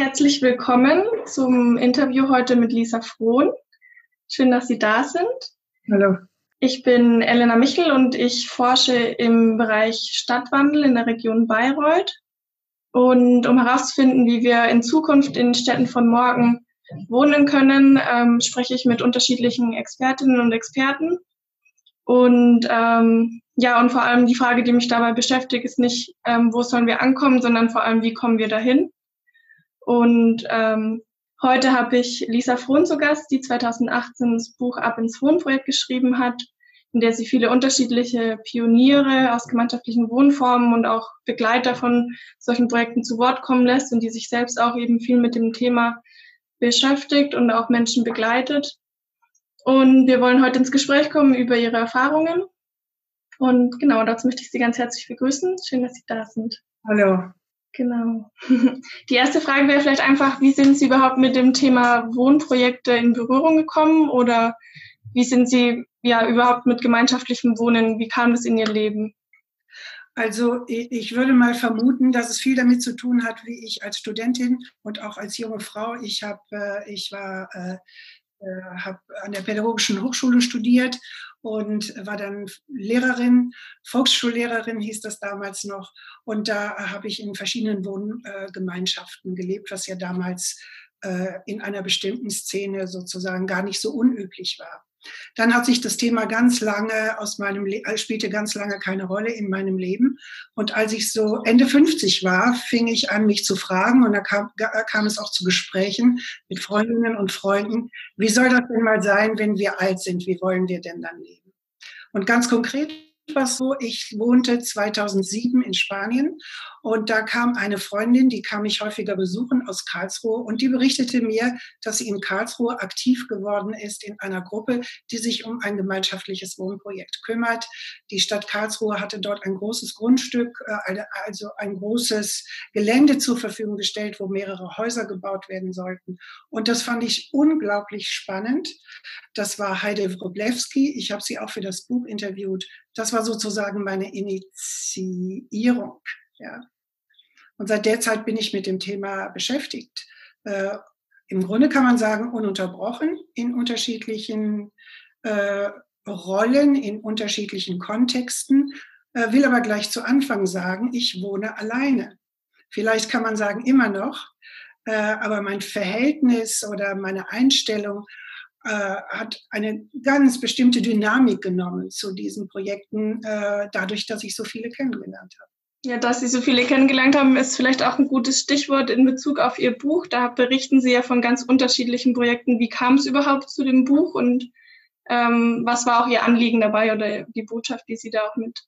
herzlich willkommen zum Interview heute mit Lisa Frohn. Schön, dass Sie da sind. Hallo. Ich bin Elena Michel und ich forsche im Bereich Stadtwandel in der Region Bayreuth. Und um herauszufinden, wie wir in Zukunft in Städten von morgen wohnen können, ähm, spreche ich mit unterschiedlichen Expertinnen und Experten. Und ähm, ja, und vor allem die Frage, die mich dabei beschäftigt, ist nicht, ähm, wo sollen wir ankommen, sondern vor allem, wie kommen wir dahin? Und ähm, heute habe ich Lisa Frohn zu Gast, die 2018 das Buch Ab ins Wohnprojekt geschrieben hat, in der sie viele unterschiedliche Pioniere aus gemeinschaftlichen Wohnformen und auch Begleiter von solchen Projekten zu Wort kommen lässt und die sich selbst auch eben viel mit dem Thema beschäftigt und auch Menschen begleitet. Und wir wollen heute ins Gespräch kommen über ihre Erfahrungen. Und genau, dazu möchte ich Sie ganz herzlich begrüßen. Schön, dass Sie da sind. Hallo. Genau. Die erste Frage wäre vielleicht einfach, wie sind Sie überhaupt mit dem Thema Wohnprojekte in Berührung gekommen oder wie sind Sie ja überhaupt mit gemeinschaftlichem Wohnen, wie kam das in Ihr Leben? Also ich würde mal vermuten, dass es viel damit zu tun hat, wie ich als Studentin und auch als junge Frau, ich habe, äh, ich war, äh, habe an der Pädagogischen Hochschule studiert und war dann Lehrerin, Volksschullehrerin hieß das damals noch. Und da habe ich in verschiedenen Wohngemeinschaften gelebt, was ja damals in einer bestimmten Szene sozusagen gar nicht so unüblich war. Dann hat sich das Thema ganz lange aus meinem Le äh, spielte ganz lange keine Rolle in meinem Leben. Und als ich so Ende 50 war, fing ich an, mich zu fragen, und da kam, äh, kam es auch zu Gesprächen mit Freundinnen und Freunden, wie soll das denn mal sein, wenn wir alt sind? Wie wollen wir denn dann leben? Und ganz konkret war so, ich wohnte 2007 in Spanien und da kam eine Freundin, die kam mich häufiger besuchen aus Karlsruhe und die berichtete mir, dass sie in Karlsruhe aktiv geworden ist in einer Gruppe, die sich um ein gemeinschaftliches Wohnprojekt kümmert. Die Stadt Karlsruhe hatte dort ein großes Grundstück, äh, also ein großes Gelände zur Verfügung gestellt, wo mehrere Häuser gebaut werden sollten. Und das fand ich unglaublich spannend. Das war Heide Wroblewski. Ich habe sie auch für das Buch interviewt. Das war sozusagen meine Initiierung. Ja. Und seit der Zeit bin ich mit dem Thema beschäftigt. Äh, Im Grunde kann man sagen, ununterbrochen in unterschiedlichen äh, Rollen, in unterschiedlichen Kontexten, äh, will aber gleich zu Anfang sagen, ich wohne alleine. Vielleicht kann man sagen, immer noch, äh, aber mein Verhältnis oder meine Einstellung äh, hat eine ganz bestimmte Dynamik genommen zu diesen Projekten, äh, dadurch, dass ich so viele kennengelernt habe. Ja, dass Sie so viele kennengelernt haben, ist vielleicht auch ein gutes Stichwort in Bezug auf Ihr Buch. Da berichten Sie ja von ganz unterschiedlichen Projekten. Wie kam es überhaupt zu dem Buch und ähm, was war auch Ihr Anliegen dabei oder die Botschaft, die Sie da auch mit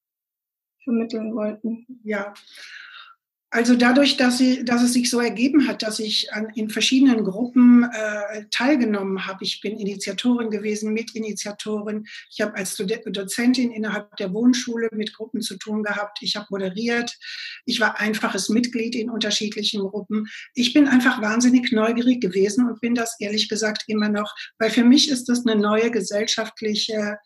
vermitteln wollten? Ja, also dadurch, dass, sie, dass es sich so ergeben hat, dass ich an, in verschiedenen Gruppen äh, teilgenommen habe. Ich bin Initiatorin gewesen, Mitinitiatorin. Ich habe als Dozentin innerhalb der Wohnschule mit Gruppen zu tun gehabt. Ich habe moderiert. Ich war einfaches Mitglied in unterschiedlichen Gruppen. Ich bin einfach wahnsinnig neugierig gewesen und bin das ehrlich gesagt immer noch, weil für mich ist das eine neue gesellschaftliche,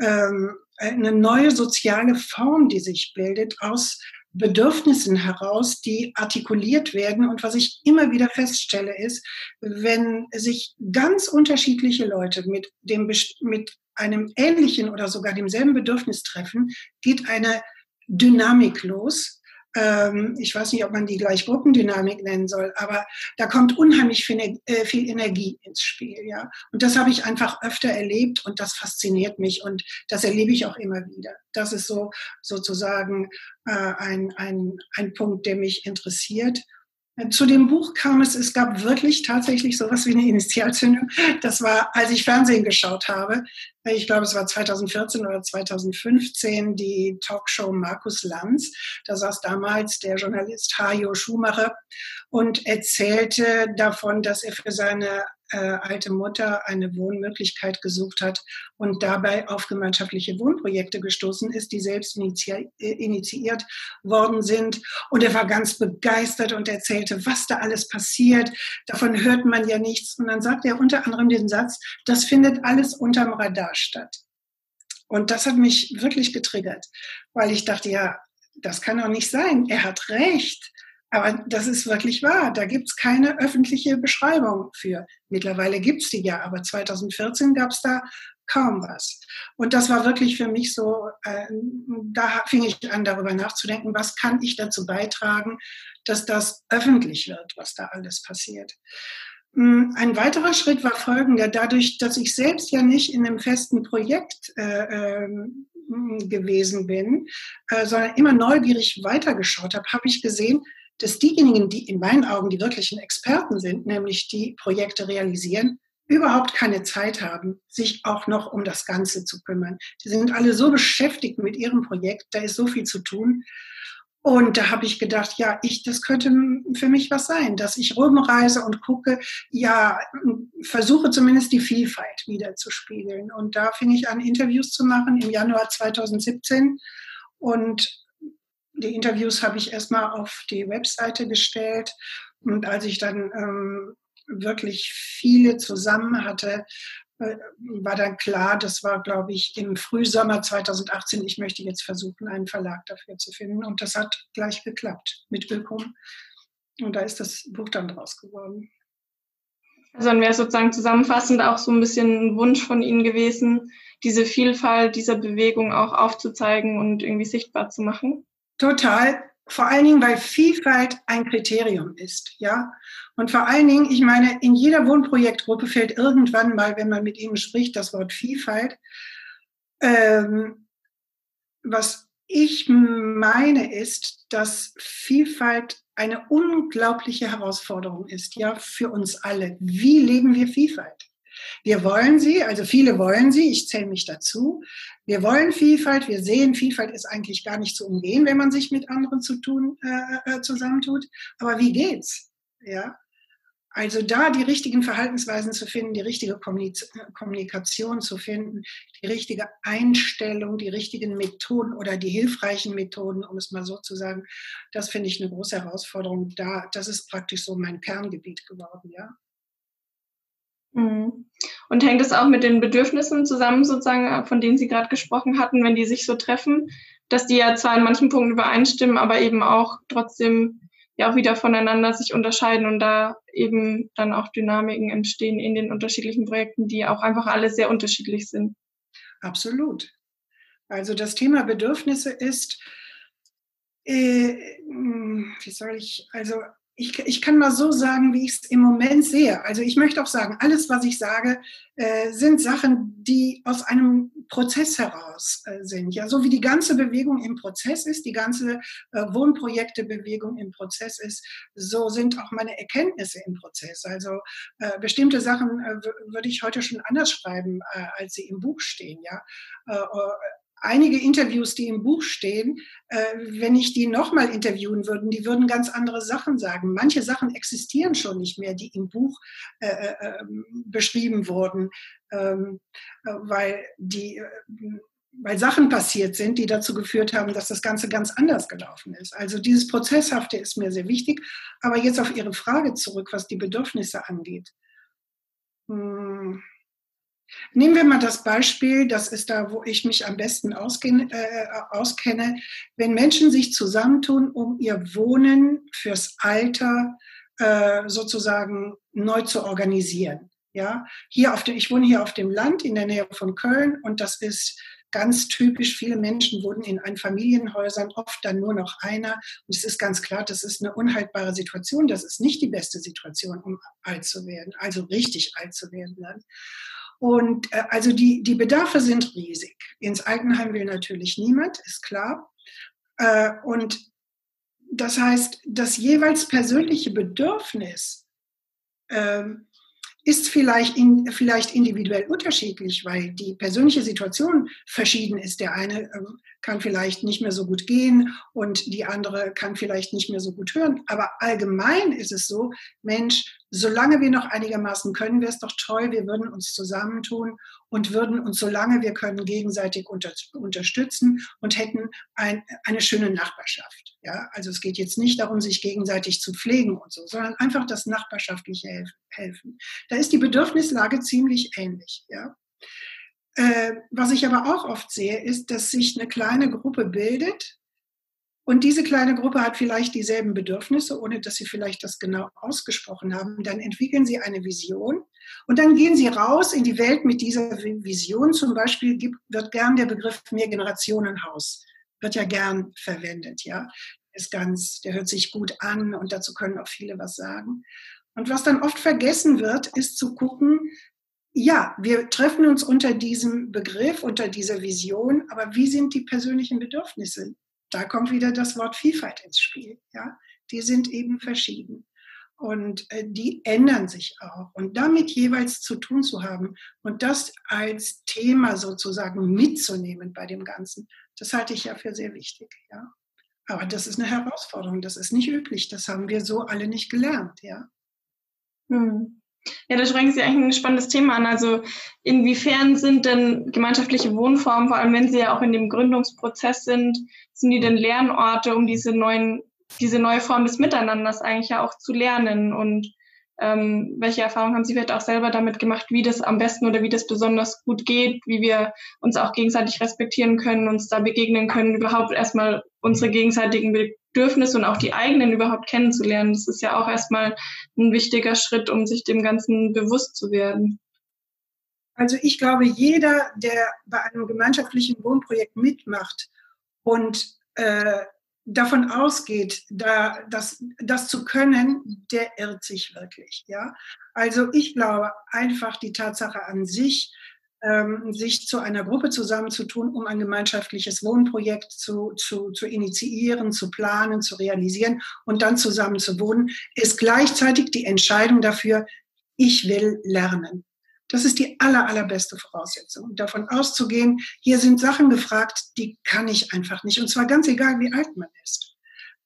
ähm, eine neue soziale Form, die sich bildet aus Bedürfnissen heraus, die artikuliert werden. Und was ich immer wieder feststelle, ist, wenn sich ganz unterschiedliche Leute mit, dem, mit einem ähnlichen oder sogar demselben Bedürfnis treffen, geht eine Dynamik los, ähm, ich weiß nicht, ob man die gleich Gruppendynamik nennen soll, aber da kommt unheimlich viel, äh, viel Energie ins Spiel, ja. Und das habe ich einfach öfter erlebt und das fasziniert mich und das erlebe ich auch immer wieder. Das ist so sozusagen äh, ein, ein, ein Punkt, der mich interessiert. Zu dem Buch kam es, es gab wirklich tatsächlich sowas wie eine Initialzündung. Das war, als ich Fernsehen geschaut habe. Ich glaube, es war 2014 oder 2015, die Talkshow Markus Lanz. Da saß damals der Journalist Hajo Schumacher und erzählte davon, dass er für seine äh, alte Mutter eine Wohnmöglichkeit gesucht hat und dabei auf gemeinschaftliche Wohnprojekte gestoßen ist, die selbst initiiert, äh, initiiert worden sind. Und er war ganz begeistert und erzählte, was da alles passiert. Davon hört man ja nichts. Und dann sagt er unter anderem den Satz, das findet alles unterm Radar statt. Und das hat mich wirklich getriggert, weil ich dachte, ja, das kann doch nicht sein. Er hat recht. Aber das ist wirklich wahr. Da gibt es keine öffentliche Beschreibung für. Mittlerweile gibt es die ja, aber 2014 gab es da kaum was. Und das war wirklich für mich so, äh, da fing ich an, darüber nachzudenken, was kann ich dazu beitragen, dass das öffentlich wird, was da alles passiert. Hm, ein weiterer Schritt war folgender. Dadurch, dass ich selbst ja nicht in einem festen Projekt äh, äh, gewesen bin, äh, sondern immer neugierig weitergeschaut habe, habe ich gesehen, dass diejenigen, die in meinen Augen die wirklichen Experten sind, nämlich die Projekte realisieren, überhaupt keine Zeit haben, sich auch noch um das Ganze zu kümmern. Die sind alle so beschäftigt mit ihrem Projekt, da ist so viel zu tun. Und da habe ich gedacht, ja, ich, das könnte für mich was sein, dass ich rumreise und gucke, ja, versuche zumindest die Vielfalt wieder zu spiegeln. Und da fing ich an, Interviews zu machen im Januar 2017. Und die Interviews habe ich erstmal auf die Webseite gestellt. Und als ich dann ähm, wirklich viele zusammen hatte, äh, war dann klar, das war, glaube ich, im Frühsommer 2018, ich möchte jetzt versuchen, einen Verlag dafür zu finden. Und das hat gleich geklappt mit Willkommen. Und da ist das Buch dann draus geworden. Also dann wäre sozusagen zusammenfassend auch so ein bisschen ein Wunsch von Ihnen gewesen, diese Vielfalt dieser Bewegung auch aufzuzeigen und irgendwie sichtbar zu machen? Total. Vor allen Dingen, weil Vielfalt ein Kriterium ist, ja. Und vor allen Dingen, ich meine, in jeder Wohnprojektgruppe fällt irgendwann mal, wenn man mit ihnen spricht, das Wort Vielfalt. Ähm, was ich meine, ist, dass Vielfalt eine unglaubliche Herausforderung ist, ja, für uns alle. Wie leben wir Vielfalt? Wir wollen sie, also viele wollen sie, ich zähle mich dazu. Wir wollen Vielfalt, wir sehen, Vielfalt ist eigentlich gar nicht zu umgehen, wenn man sich mit anderen zu tun, äh, äh zusammentut. Aber wie geht's? Ja. Also da die richtigen Verhaltensweisen zu finden, die richtige Kommunikation zu finden, die richtige Einstellung, die richtigen Methoden oder die hilfreichen Methoden, um es mal so zu sagen, das finde ich eine große Herausforderung. Da, das ist praktisch so mein Kerngebiet geworden, ja. Mhm. Und hängt es auch mit den Bedürfnissen zusammen, sozusagen, von denen Sie gerade gesprochen hatten, wenn die sich so treffen, dass die ja zwar in manchen Punkten übereinstimmen, aber eben auch trotzdem ja auch wieder voneinander sich unterscheiden und da eben dann auch Dynamiken entstehen in den unterschiedlichen Projekten, die auch einfach alle sehr unterschiedlich sind. Absolut. Also das Thema Bedürfnisse ist, äh, wie soll ich, also ich, ich kann mal so sagen, wie ich es im Moment sehe. Also ich möchte auch sagen, alles, was ich sage, äh, sind Sachen, die aus einem Prozess heraus äh, sind. Ja, so wie die ganze Bewegung im Prozess ist, die ganze äh, Wohnprojektebewegung im Prozess ist, so sind auch meine Erkenntnisse im Prozess. Also äh, bestimmte Sachen äh, würde ich heute schon anders schreiben, äh, als sie im Buch stehen. Ja, einige Interviews, die im Buch stehen, äh, wenn ich die nochmal interviewen würde, die würden ganz andere Sachen sagen. Manche Sachen existieren schon nicht mehr, die im Buch äh, äh, ähm, beschrieben wurden, ähm, äh, weil die weil Sachen passiert sind, die dazu geführt haben, dass das Ganze ganz anders gelaufen ist. Also dieses Prozesshafte ist mir sehr wichtig. Aber jetzt auf Ihre Frage zurück, was die Bedürfnisse angeht. Hm Nehmen wir mal das Beispiel, das ist da, wo ich mich am besten ausgehen, äh, auskenne, wenn Menschen sich zusammentun, um ihr Wohnen fürs Alter äh, sozusagen neu zu organisieren. Ja, hier auf dem, ich wohne hier auf dem Land in der Nähe von Köln und das ist ganz typisch. Viele Menschen wohnen in Einfamilienhäusern, oft dann nur noch einer. Und es ist ganz klar, das ist eine unhaltbare Situation. Das ist nicht die beste Situation, um alt zu werden, also richtig alt zu werden. Dann. Und äh, also die, die Bedarfe sind riesig. Ins Altenheim will natürlich niemand, ist klar. Äh, und das heißt, das jeweils persönliche Bedürfnis ähm, ist vielleicht, in, vielleicht individuell unterschiedlich, weil die persönliche Situation verschieden ist. Der eine äh, kann vielleicht nicht mehr so gut gehen und die andere kann vielleicht nicht mehr so gut hören. Aber allgemein ist es so, Mensch, solange wir noch einigermaßen können, wäre es doch toll, wir würden uns zusammentun und würden uns, solange wir können, gegenseitig unter, unterstützen und hätten ein, eine schöne Nachbarschaft. Ja, also es geht jetzt nicht darum, sich gegenseitig zu pflegen und so, sondern einfach das nachbarschaftliche helfen. Da ist die Bedürfnislage ziemlich ähnlich. Ja. Äh, was ich aber auch oft sehe, ist, dass sich eine kleine Gruppe bildet und diese kleine Gruppe hat vielleicht dieselben Bedürfnisse, ohne dass sie vielleicht das genau ausgesprochen haben. Dann entwickeln sie eine Vision und dann gehen sie raus in die Welt mit dieser Vision. Zum Beispiel gibt, wird gern der Begriff Mehrgenerationenhaus, wird ja gern verwendet, ja. Ist ganz, der hört sich gut an und dazu können auch viele was sagen. Und was dann oft vergessen wird, ist zu gucken, ja, wir treffen uns unter diesem Begriff, unter dieser Vision, aber wie sind die persönlichen Bedürfnisse da kommt wieder das Wort Vielfalt ins Spiel. Ja? Die sind eben verschieden. Und äh, die ändern sich auch. Und damit jeweils zu tun zu haben und das als Thema sozusagen mitzunehmen bei dem Ganzen, das halte ich ja für sehr wichtig. Ja? Aber das ist eine Herausforderung. Das ist nicht üblich. Das haben wir so alle nicht gelernt. Ja? Hm. Ja, da sprechen Sie eigentlich ein spannendes Thema an. Also inwiefern sind denn gemeinschaftliche Wohnformen, vor allem wenn sie ja auch in dem Gründungsprozess sind, sind die denn Lernorte, um diese neuen, diese neue Form des Miteinanders eigentlich ja auch zu lernen? Und ähm, welche Erfahrungen haben Sie vielleicht auch selber damit gemacht, wie das am besten oder wie das besonders gut geht, wie wir uns auch gegenseitig respektieren können, uns da begegnen können, überhaupt erstmal unsere gegenseitigen Bedürfnisse und auch die eigenen überhaupt kennenzulernen. Das ist ja auch erstmal ein wichtiger Schritt, um sich dem Ganzen bewusst zu werden. Also ich glaube, jeder, der bei einem gemeinschaftlichen Wohnprojekt mitmacht und äh, davon ausgeht, da, das, das zu können, der irrt sich wirklich. Ja? Also ich glaube einfach die Tatsache an sich, ähm, sich zu einer Gruppe zusammenzutun, um ein gemeinschaftliches Wohnprojekt zu, zu, zu initiieren, zu planen, zu realisieren und dann zusammen zu wohnen, ist gleichzeitig die Entscheidung dafür, ich will lernen. Das ist die aller, allerbeste Voraussetzung. davon auszugehen, hier sind Sachen gefragt, die kann ich einfach nicht. Und zwar ganz egal, wie alt man ist.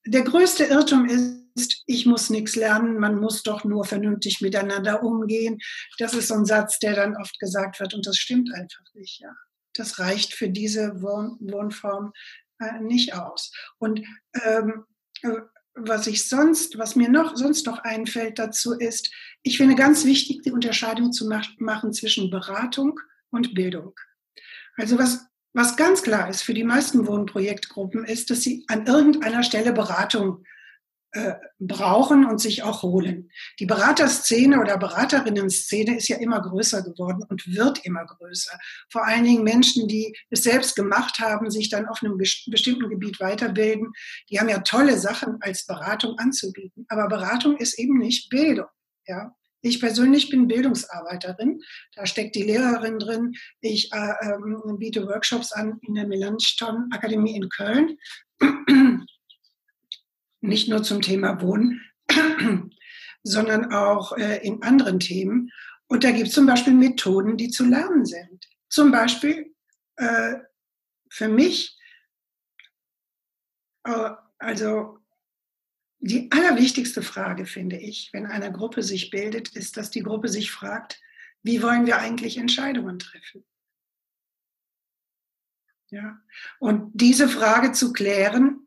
Der größte Irrtum ist, ich muss nichts lernen, man muss doch nur vernünftig miteinander umgehen. Das ist so ein Satz, der dann oft gesagt wird und das stimmt einfach nicht. Ja. Das reicht für diese Wohn Wohnform äh, nicht aus. Und ähm, äh, was ich sonst, was mir noch sonst noch einfällt dazu ist, ich finde ganz wichtig, die Unterscheidung zu machen zwischen Beratung und Bildung. Also was was ganz klar ist für die meisten Wohnprojektgruppen, ist, dass sie an irgendeiner Stelle Beratung äh, brauchen und sich auch holen. Die Beraterszene oder Beraterinnenszene ist ja immer größer geworden und wird immer größer. Vor allen Dingen Menschen, die es selbst gemacht haben, sich dann auf einem bestimmten Gebiet weiterbilden, die haben ja tolle Sachen als Beratung anzubieten. Aber Beratung ist eben nicht Bildung. Ja, ich persönlich bin Bildungsarbeiterin. Da steckt die Lehrerin drin. Ich äh, ähm, biete Workshops an in der Melanchthon Akademie in Köln. Nicht nur zum Thema Wohnen, sondern auch äh, in anderen Themen. Und da gibt es zum Beispiel Methoden, die zu lernen sind. Zum Beispiel äh, für mich, äh, also die allerwichtigste Frage, finde ich, wenn eine Gruppe sich bildet, ist, dass die Gruppe sich fragt, wie wollen wir eigentlich Entscheidungen treffen? Ja. Und diese Frage zu klären,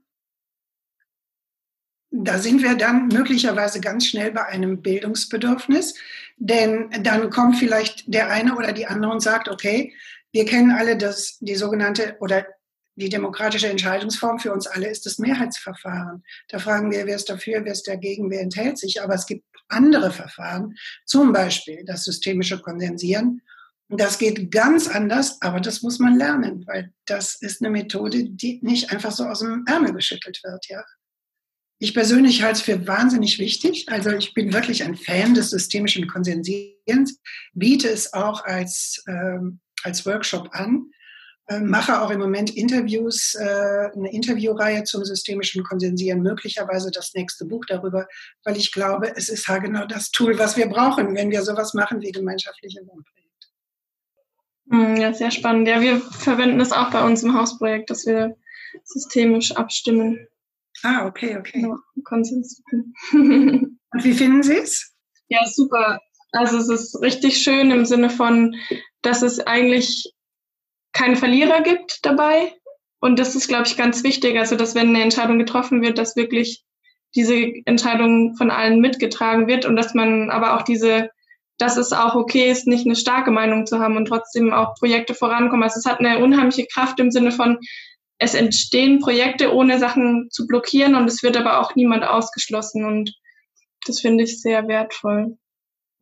da sind wir dann möglicherweise ganz schnell bei einem Bildungsbedürfnis, denn dann kommt vielleicht der eine oder die andere und sagt, okay, wir kennen alle das, die sogenannte oder die demokratische Entscheidungsform für uns alle ist das Mehrheitsverfahren. Da fragen wir, wer ist dafür, wer ist dagegen, wer enthält sich. Aber es gibt andere Verfahren, zum Beispiel das systemische Kondensieren. Das geht ganz anders, aber das muss man lernen, weil das ist eine Methode, die nicht einfach so aus dem Ärmel geschüttelt wird, ja. Ich persönlich halte es für wahnsinnig wichtig. Also ich bin wirklich ein Fan des systemischen Konsensierens, biete es auch als, ähm, als Workshop an mache auch im Moment Interviews, äh, eine Interviewreihe zum systemischen Konsensieren, möglicherweise das nächste Buch darüber, weil ich glaube, es ist halt genau das Tool, was wir brauchen, wenn wir sowas machen wie gemeinschaftliche Wohnprojekte. Hm, ja, sehr spannend. Ja, wir verwenden das auch bei uns im Hausprojekt, dass wir systemisch abstimmen. Ah, okay, okay. Ja, Konsens. Und wie finden Sie es? Ja, super. Also es ist richtig schön im Sinne von, dass es eigentlich keine Verlierer gibt dabei. Und das ist, glaube ich, ganz wichtig. Also, dass wenn eine Entscheidung getroffen wird, dass wirklich diese Entscheidung von allen mitgetragen wird und dass man aber auch diese, dass es auch okay ist, nicht eine starke Meinung zu haben und trotzdem auch Projekte vorankommen. Also es hat eine unheimliche Kraft im Sinne von, es entstehen Projekte, ohne Sachen zu blockieren und es wird aber auch niemand ausgeschlossen und das finde ich sehr wertvoll.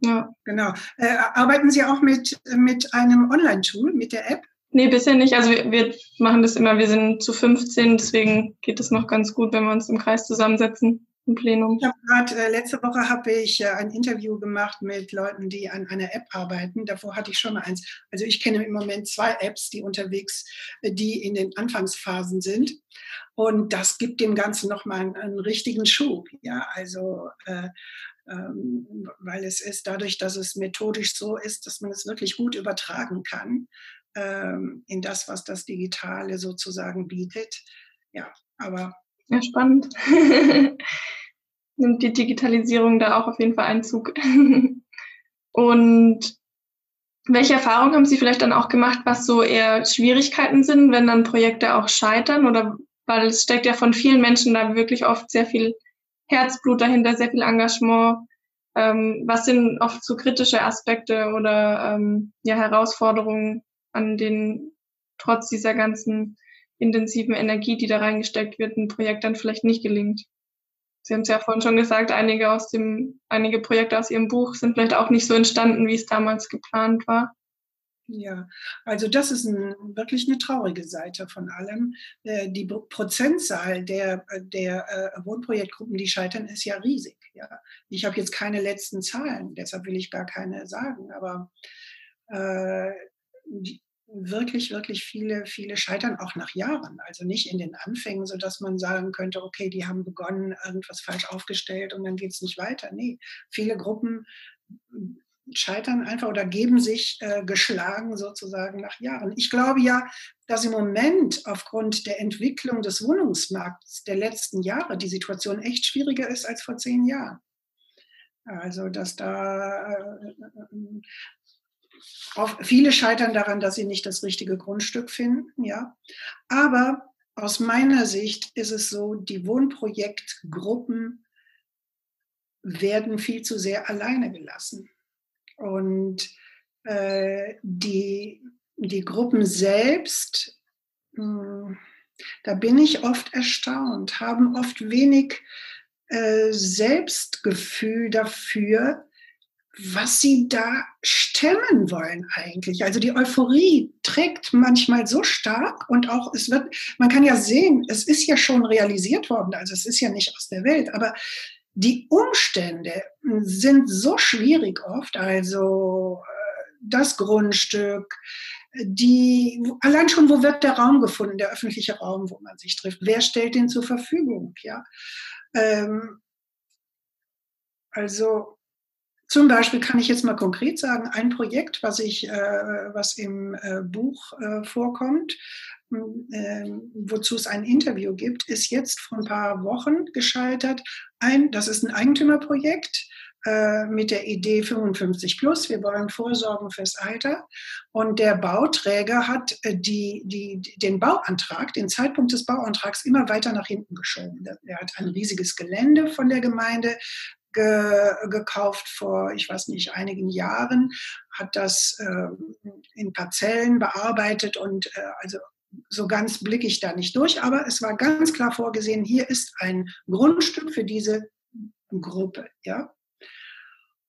Ja. Genau. Äh, arbeiten Sie auch mit, mit einem Online-Tool, mit der App? Nee, bisher nicht. Also wir, wir, machen das immer, wir sind zu 15, deswegen geht es noch ganz gut, wenn wir uns im Kreis zusammensetzen im Plenum. Ich habe gerade äh, letzte Woche habe ich äh, ein Interview gemacht mit Leuten, die an einer App arbeiten. Davor hatte ich schon mal eins. Also ich kenne im Moment zwei Apps, die unterwegs, äh, die in den Anfangsphasen sind. Und das gibt dem Ganzen nochmal einen, einen richtigen Schub. Ja, also äh, ähm, weil es ist dadurch, dass es methodisch so ist, dass man es wirklich gut übertragen kann ähm, in das, was das Digitale sozusagen bietet. Ja, aber. Ja, spannend. Nimmt die Digitalisierung da auch auf jeden Fall Einzug. Und welche Erfahrungen haben Sie vielleicht dann auch gemacht, was so eher Schwierigkeiten sind, wenn dann Projekte auch scheitern? Oder weil es steckt ja von vielen Menschen da wirklich oft sehr viel Herzblut dahinter, sehr viel Engagement. Ähm, was sind oft so kritische Aspekte oder ähm, ja, Herausforderungen, an denen trotz dieser ganzen intensiven Energie, die da reingesteckt wird, ein Projekt dann vielleicht nicht gelingt? Sie haben es ja vorhin schon gesagt, einige aus dem, einige Projekte aus Ihrem Buch sind vielleicht auch nicht so entstanden, wie es damals geplant war. Ja, also das ist ein, wirklich eine traurige Seite von allem. Äh, die Prozentzahl der, der äh, Wohnprojektgruppen, die scheitern, ist ja riesig. Ja. Ich habe jetzt keine letzten Zahlen, deshalb will ich gar keine sagen, aber äh, wirklich, wirklich viele, viele scheitern auch nach Jahren. Also nicht in den Anfängen, sodass man sagen könnte, okay, die haben begonnen, irgendwas falsch aufgestellt und dann geht es nicht weiter. Nee, viele Gruppen scheitern einfach oder geben sich äh, geschlagen sozusagen nach Jahren. Ich glaube ja, dass im Moment aufgrund der Entwicklung des Wohnungsmarkts der letzten Jahre die Situation echt schwieriger ist als vor zehn Jahren. Also, dass da äh, auf, viele scheitern daran, dass sie nicht das richtige Grundstück finden, ja. Aber aus meiner Sicht ist es so, die Wohnprojektgruppen werden viel zu sehr alleine gelassen. Und äh, die, die Gruppen selbst, mh, hm, da bin ich oft erstaunt, haben oft wenig äh, Selbstgefühl dafür, was sie da stemmen wollen eigentlich. Also die Euphorie trägt manchmal so stark und auch es wird, man kann ja sehen, es ist ja schon realisiert worden, also es ist ja nicht aus der Welt, aber die Umstände sind so schwierig oft, also äh, das Grundstück, die, allein schon, wo wird der Raum gefunden, der öffentliche Raum, wo man sich trifft? Wer stellt den zur Verfügung? Ja, ähm, also zum Beispiel kann ich jetzt mal konkret sagen, ein Projekt, was ich, äh, was im äh, Buch äh, vorkommt, ähm, wozu es ein Interview gibt, ist jetzt vor ein paar Wochen gescheitert. Ein, das ist ein Eigentümerprojekt äh, mit der Idee 55 plus. Wir wollen vorsorgen fürs Alter. Und der Bauträger hat äh, die, die, den Bauantrag, den Zeitpunkt des Bauantrags immer weiter nach hinten geschoben. Er hat ein riesiges Gelände von der Gemeinde ge, gekauft vor, ich weiß nicht, einigen Jahren, hat das äh, in Parzellen bearbeitet und äh, also so ganz blicke ich da nicht durch, aber es war ganz klar vorgesehen, hier ist ein Grundstück für diese Gruppe, ja.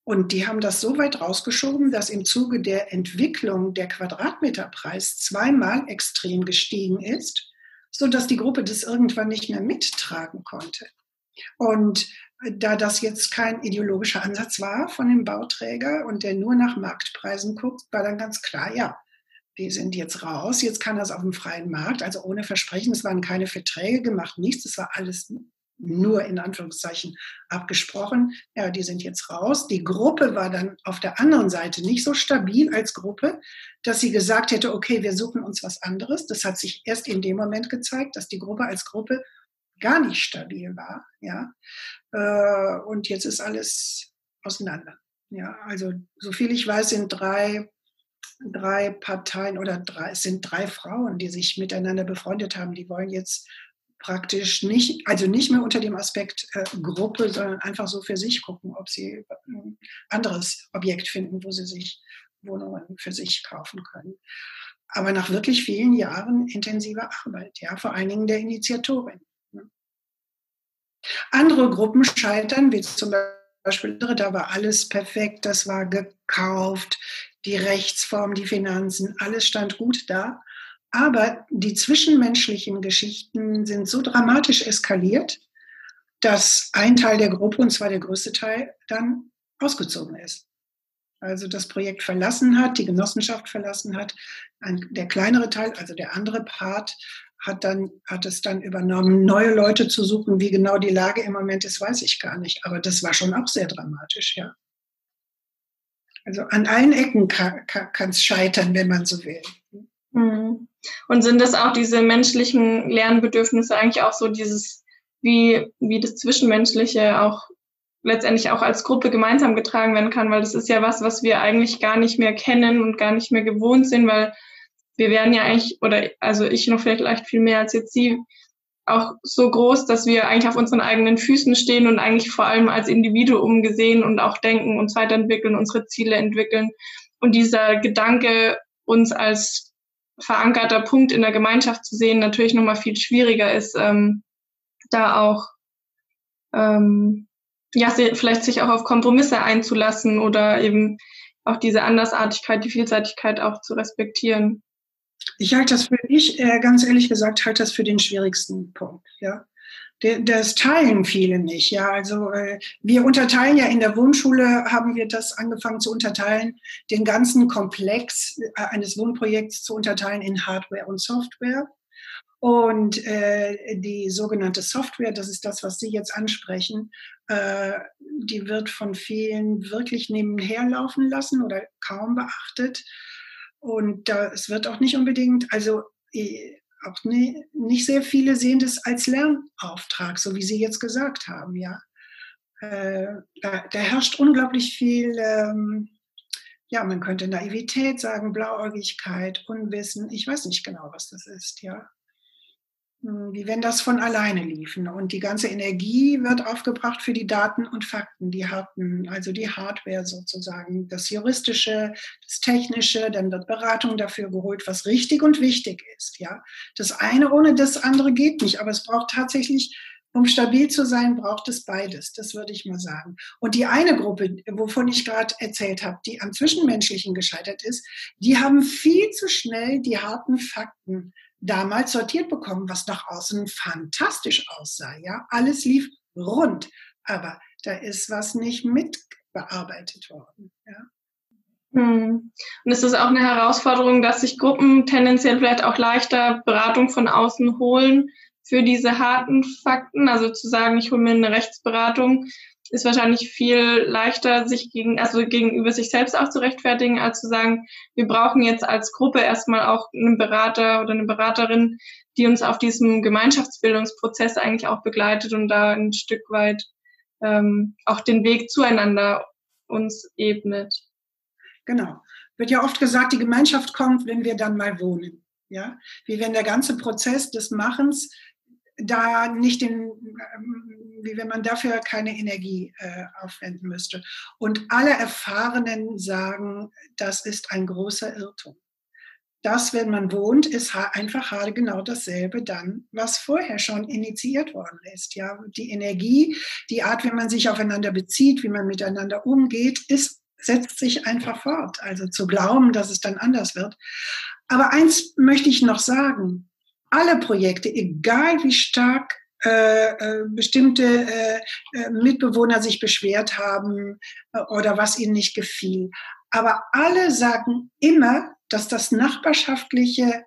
Und die haben das so weit rausgeschoben, dass im Zuge der Entwicklung der Quadratmeterpreis zweimal extrem gestiegen ist, sodass die Gruppe das irgendwann nicht mehr mittragen konnte. Und da das jetzt kein ideologischer Ansatz war von dem Bauträger und der nur nach Marktpreisen guckt, war dann ganz klar, ja, wir sind jetzt raus, jetzt kann das auf dem freien Markt, also ohne Versprechen, es waren keine Verträge gemacht, nichts, es war alles nur in Anführungszeichen abgesprochen. Ja, die sind jetzt raus. Die Gruppe war dann auf der anderen Seite nicht so stabil als Gruppe, dass sie gesagt hätte, okay, wir suchen uns was anderes. Das hat sich erst in dem Moment gezeigt, dass die Gruppe als Gruppe gar nicht stabil war. Ja, äh, und jetzt ist alles auseinander. Ja, also so viel ich weiß, sind drei drei Parteien oder drei, es sind drei Frauen, die sich miteinander befreundet haben. Die wollen jetzt praktisch nicht, also nicht mehr unter dem Aspekt äh, Gruppe, sondern einfach so für sich gucken, ob sie ein anderes Objekt finden, wo sie sich Wohnungen für sich kaufen können. aber nach wirklich vielen Jahren intensiver Arbeit, ja, vor allen Dingen der Initiatorin. Andere Gruppen scheitern, wie zum Beispiel, da war alles perfekt, das war gekauft, die Rechtsform, die Finanzen, alles stand gut da. Aber die zwischenmenschlichen Geschichten sind so dramatisch eskaliert, dass ein Teil der Gruppe, und zwar der größte Teil, dann ausgezogen ist. Also das Projekt verlassen hat, die Genossenschaft verlassen hat. Ein, der kleinere Teil, also der andere Part, hat, dann, hat es dann übernommen, neue Leute zu suchen. Wie genau die Lage im Moment ist, weiß ich gar nicht. Aber das war schon auch sehr dramatisch, ja. Also an allen Ecken kann es scheitern, wenn man so will. Mhm. Und sind das auch diese menschlichen Lernbedürfnisse eigentlich auch so dieses, wie, wie das Zwischenmenschliche auch letztendlich auch als Gruppe gemeinsam getragen werden kann, weil das ist ja was, was wir eigentlich gar nicht mehr kennen und gar nicht mehr gewohnt sind, weil wir werden ja eigentlich, oder also ich noch vielleicht viel mehr als jetzt Sie, auch so groß, dass wir eigentlich auf unseren eigenen Füßen stehen und eigentlich vor allem als Individuum gesehen und auch denken, uns weiterentwickeln, unsere Ziele entwickeln. Und dieser Gedanke, uns als verankerter Punkt in der Gemeinschaft zu sehen, natürlich nochmal viel schwieriger ist, ähm, da auch ähm, ja, vielleicht sich auch auf Kompromisse einzulassen oder eben auch diese Andersartigkeit, die Vielseitigkeit auch zu respektieren. Ich halte das für, ich äh, ganz ehrlich gesagt, halte das für den schwierigsten Punkt, ja. Das teilen viele nicht, ja. Also äh, wir unterteilen ja in der Wohnschule, haben wir das angefangen zu unterteilen, den ganzen Komplex äh, eines Wohnprojekts zu unterteilen in Hardware und Software. Und äh, die sogenannte Software, das ist das, was Sie jetzt ansprechen, äh, die wird von vielen wirklich nebenher laufen lassen oder kaum beachtet. Und da, es wird auch nicht unbedingt, also auch nie, nicht sehr viele sehen das als Lernauftrag, so wie Sie jetzt gesagt haben, ja. Äh, da, da, herrscht unglaublich viel, ähm, ja, man könnte Naivität sagen, Blauäugigkeit, Unwissen, ich weiß nicht genau, was das ist, ja. Hm, wie wenn das von alleine liefen. Und die ganze Energie wird aufgebracht für die Daten und Fakten, die harten, also die Hardware sozusagen, das Juristische, das Technische, dann wird Beratung dafür geholt, was richtig und wichtig ist. Ja, das eine ohne das andere geht nicht, aber es braucht tatsächlich um stabil zu sein, braucht es beides. Das würde ich mal sagen. Und die eine Gruppe, wovon ich gerade erzählt habe, die am Zwischenmenschlichen gescheitert ist, die haben viel zu schnell die harten Fakten damals sortiert bekommen, was nach außen fantastisch aussah. Ja, alles lief rund, aber da ist was nicht mitbearbeitet worden. Ja. Hm. Und ist das auch eine Herausforderung, dass sich Gruppen tendenziell vielleicht auch leichter Beratung von außen holen für diese harten Fakten? Also zu sagen, ich hole mir eine Rechtsberatung, ist wahrscheinlich viel leichter, sich gegen, also gegenüber sich selbst auch zu rechtfertigen, als zu sagen, wir brauchen jetzt als Gruppe erstmal auch einen Berater oder eine Beraterin, die uns auf diesem Gemeinschaftsbildungsprozess eigentlich auch begleitet und da ein Stück weit ähm, auch den Weg zueinander uns ebnet. Genau. Wird ja oft gesagt, die Gemeinschaft kommt, wenn wir dann mal wohnen. Ja, wie wenn der ganze Prozess des Machens da nicht den, wie wenn man dafür keine Energie äh, aufwenden müsste. Und alle Erfahrenen sagen, das ist ein großer Irrtum. Das, wenn man wohnt, ist einfach gerade genau dasselbe dann, was vorher schon initiiert worden ist. Ja, die Energie, die Art, wie man sich aufeinander bezieht, wie man miteinander umgeht, ist, setzt sich einfach fort. Also zu glauben, dass es dann anders wird. Aber eins möchte ich noch sagen alle Projekte, egal wie stark äh, äh, bestimmte äh, äh, Mitbewohner sich beschwert haben äh, oder was ihnen nicht gefiel. Aber alle sagen immer, dass das nachbarschaftliche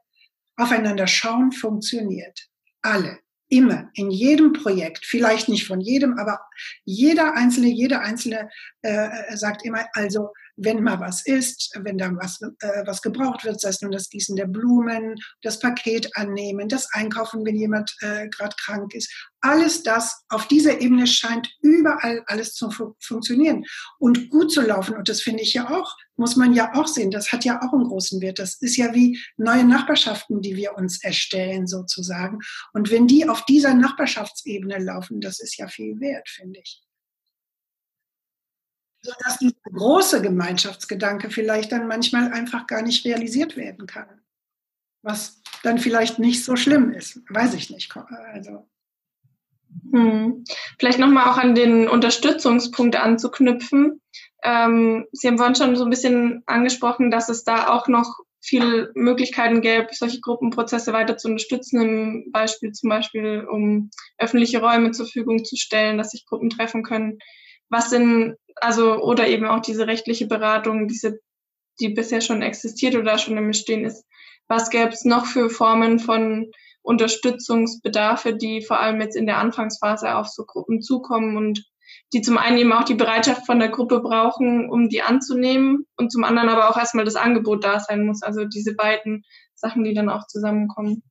Aufeinander schauen funktioniert. Alle. Immer, in jedem Projekt, vielleicht nicht von jedem, aber jeder Einzelne, jeder Einzelne äh, sagt immer, also wenn mal was ist, wenn da was, äh, was gebraucht wird, sei es nun das Gießen der Blumen, das Paket annehmen, das Einkaufen, wenn jemand äh, gerade krank ist. Alles das auf dieser Ebene scheint überall alles zu fu funktionieren und gut zu laufen. Und das finde ich ja auch, muss man ja auch sehen. Das hat ja auch einen großen Wert. Das ist ja wie neue Nachbarschaften, die wir uns erstellen sozusagen. Und wenn die auf dieser Nachbarschaftsebene laufen, das ist ja viel wert, finde ich sodass dieser große Gemeinschaftsgedanke vielleicht dann manchmal einfach gar nicht realisiert werden kann. was dann vielleicht nicht so schlimm ist. Weiß ich nicht. Also. Hm. Vielleicht nochmal auch an den Unterstützungspunkt anzuknüpfen. Ähm, Sie haben vorhin schon so ein bisschen angesprochen, dass es da auch noch viele Möglichkeiten gäbe, solche Gruppenprozesse weiter zu unterstützen, im Beispiel zum Beispiel, um öffentliche Räume zur Verfügung zu stellen, dass sich Gruppen treffen können. Was sind, also, oder eben auch diese rechtliche Beratung, diese, die bisher schon existiert oder schon im Bestehen ist. Was gäbe es noch für Formen von Unterstützungsbedarfe, die vor allem jetzt in der Anfangsphase auf so Gruppen zukommen und die zum einen eben auch die Bereitschaft von der Gruppe brauchen, um die anzunehmen und zum anderen aber auch erstmal das Angebot da sein muss. Also diese beiden Sachen, die dann auch zusammenkommen.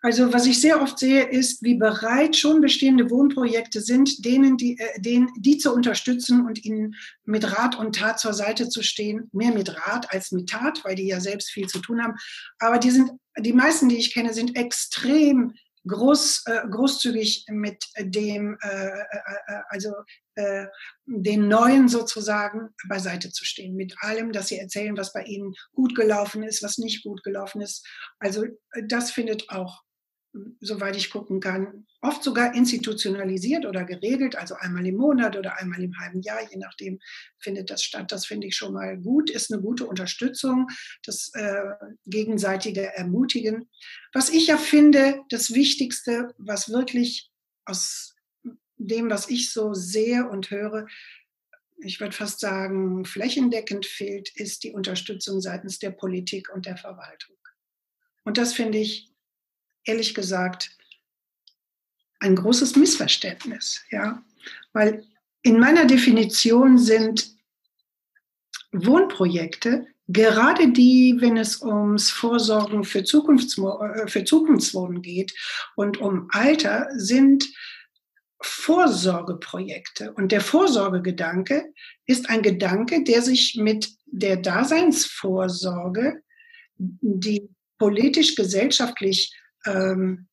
Also was ich sehr oft sehe, ist, wie bereit schon bestehende Wohnprojekte sind, denen die, äh, denen, die zu unterstützen und ihnen mit Rat und Tat zur Seite zu stehen. Mehr mit Rat als mit Tat, weil die ja selbst viel zu tun haben. Aber die sind, die meisten, die ich kenne, sind extrem groß, äh, großzügig mit dem, äh, äh, äh, also äh, den Neuen sozusagen beiseite zu stehen, mit allem, dass sie erzählen, was bei ihnen gut gelaufen ist, was nicht gut gelaufen ist. Also das findet auch soweit ich gucken kann, oft sogar institutionalisiert oder geregelt, also einmal im Monat oder einmal im halben Jahr, je nachdem findet das statt. Das finde ich schon mal gut, ist eine gute Unterstützung, das äh, gegenseitige Ermutigen. Was ich ja finde, das Wichtigste, was wirklich aus dem, was ich so sehe und höre, ich würde fast sagen, flächendeckend fehlt, ist die Unterstützung seitens der Politik und der Verwaltung. Und das finde ich ehrlich gesagt ein großes Missverständnis, ja, weil in meiner Definition sind Wohnprojekte gerade die, wenn es ums Vorsorgen für, Zukunftsmo äh, für Zukunftswohnen geht und um Alter, sind Vorsorgeprojekte. Und der Vorsorgegedanke ist ein Gedanke, der sich mit der Daseinsvorsorge, die politisch-gesellschaftlich ähm,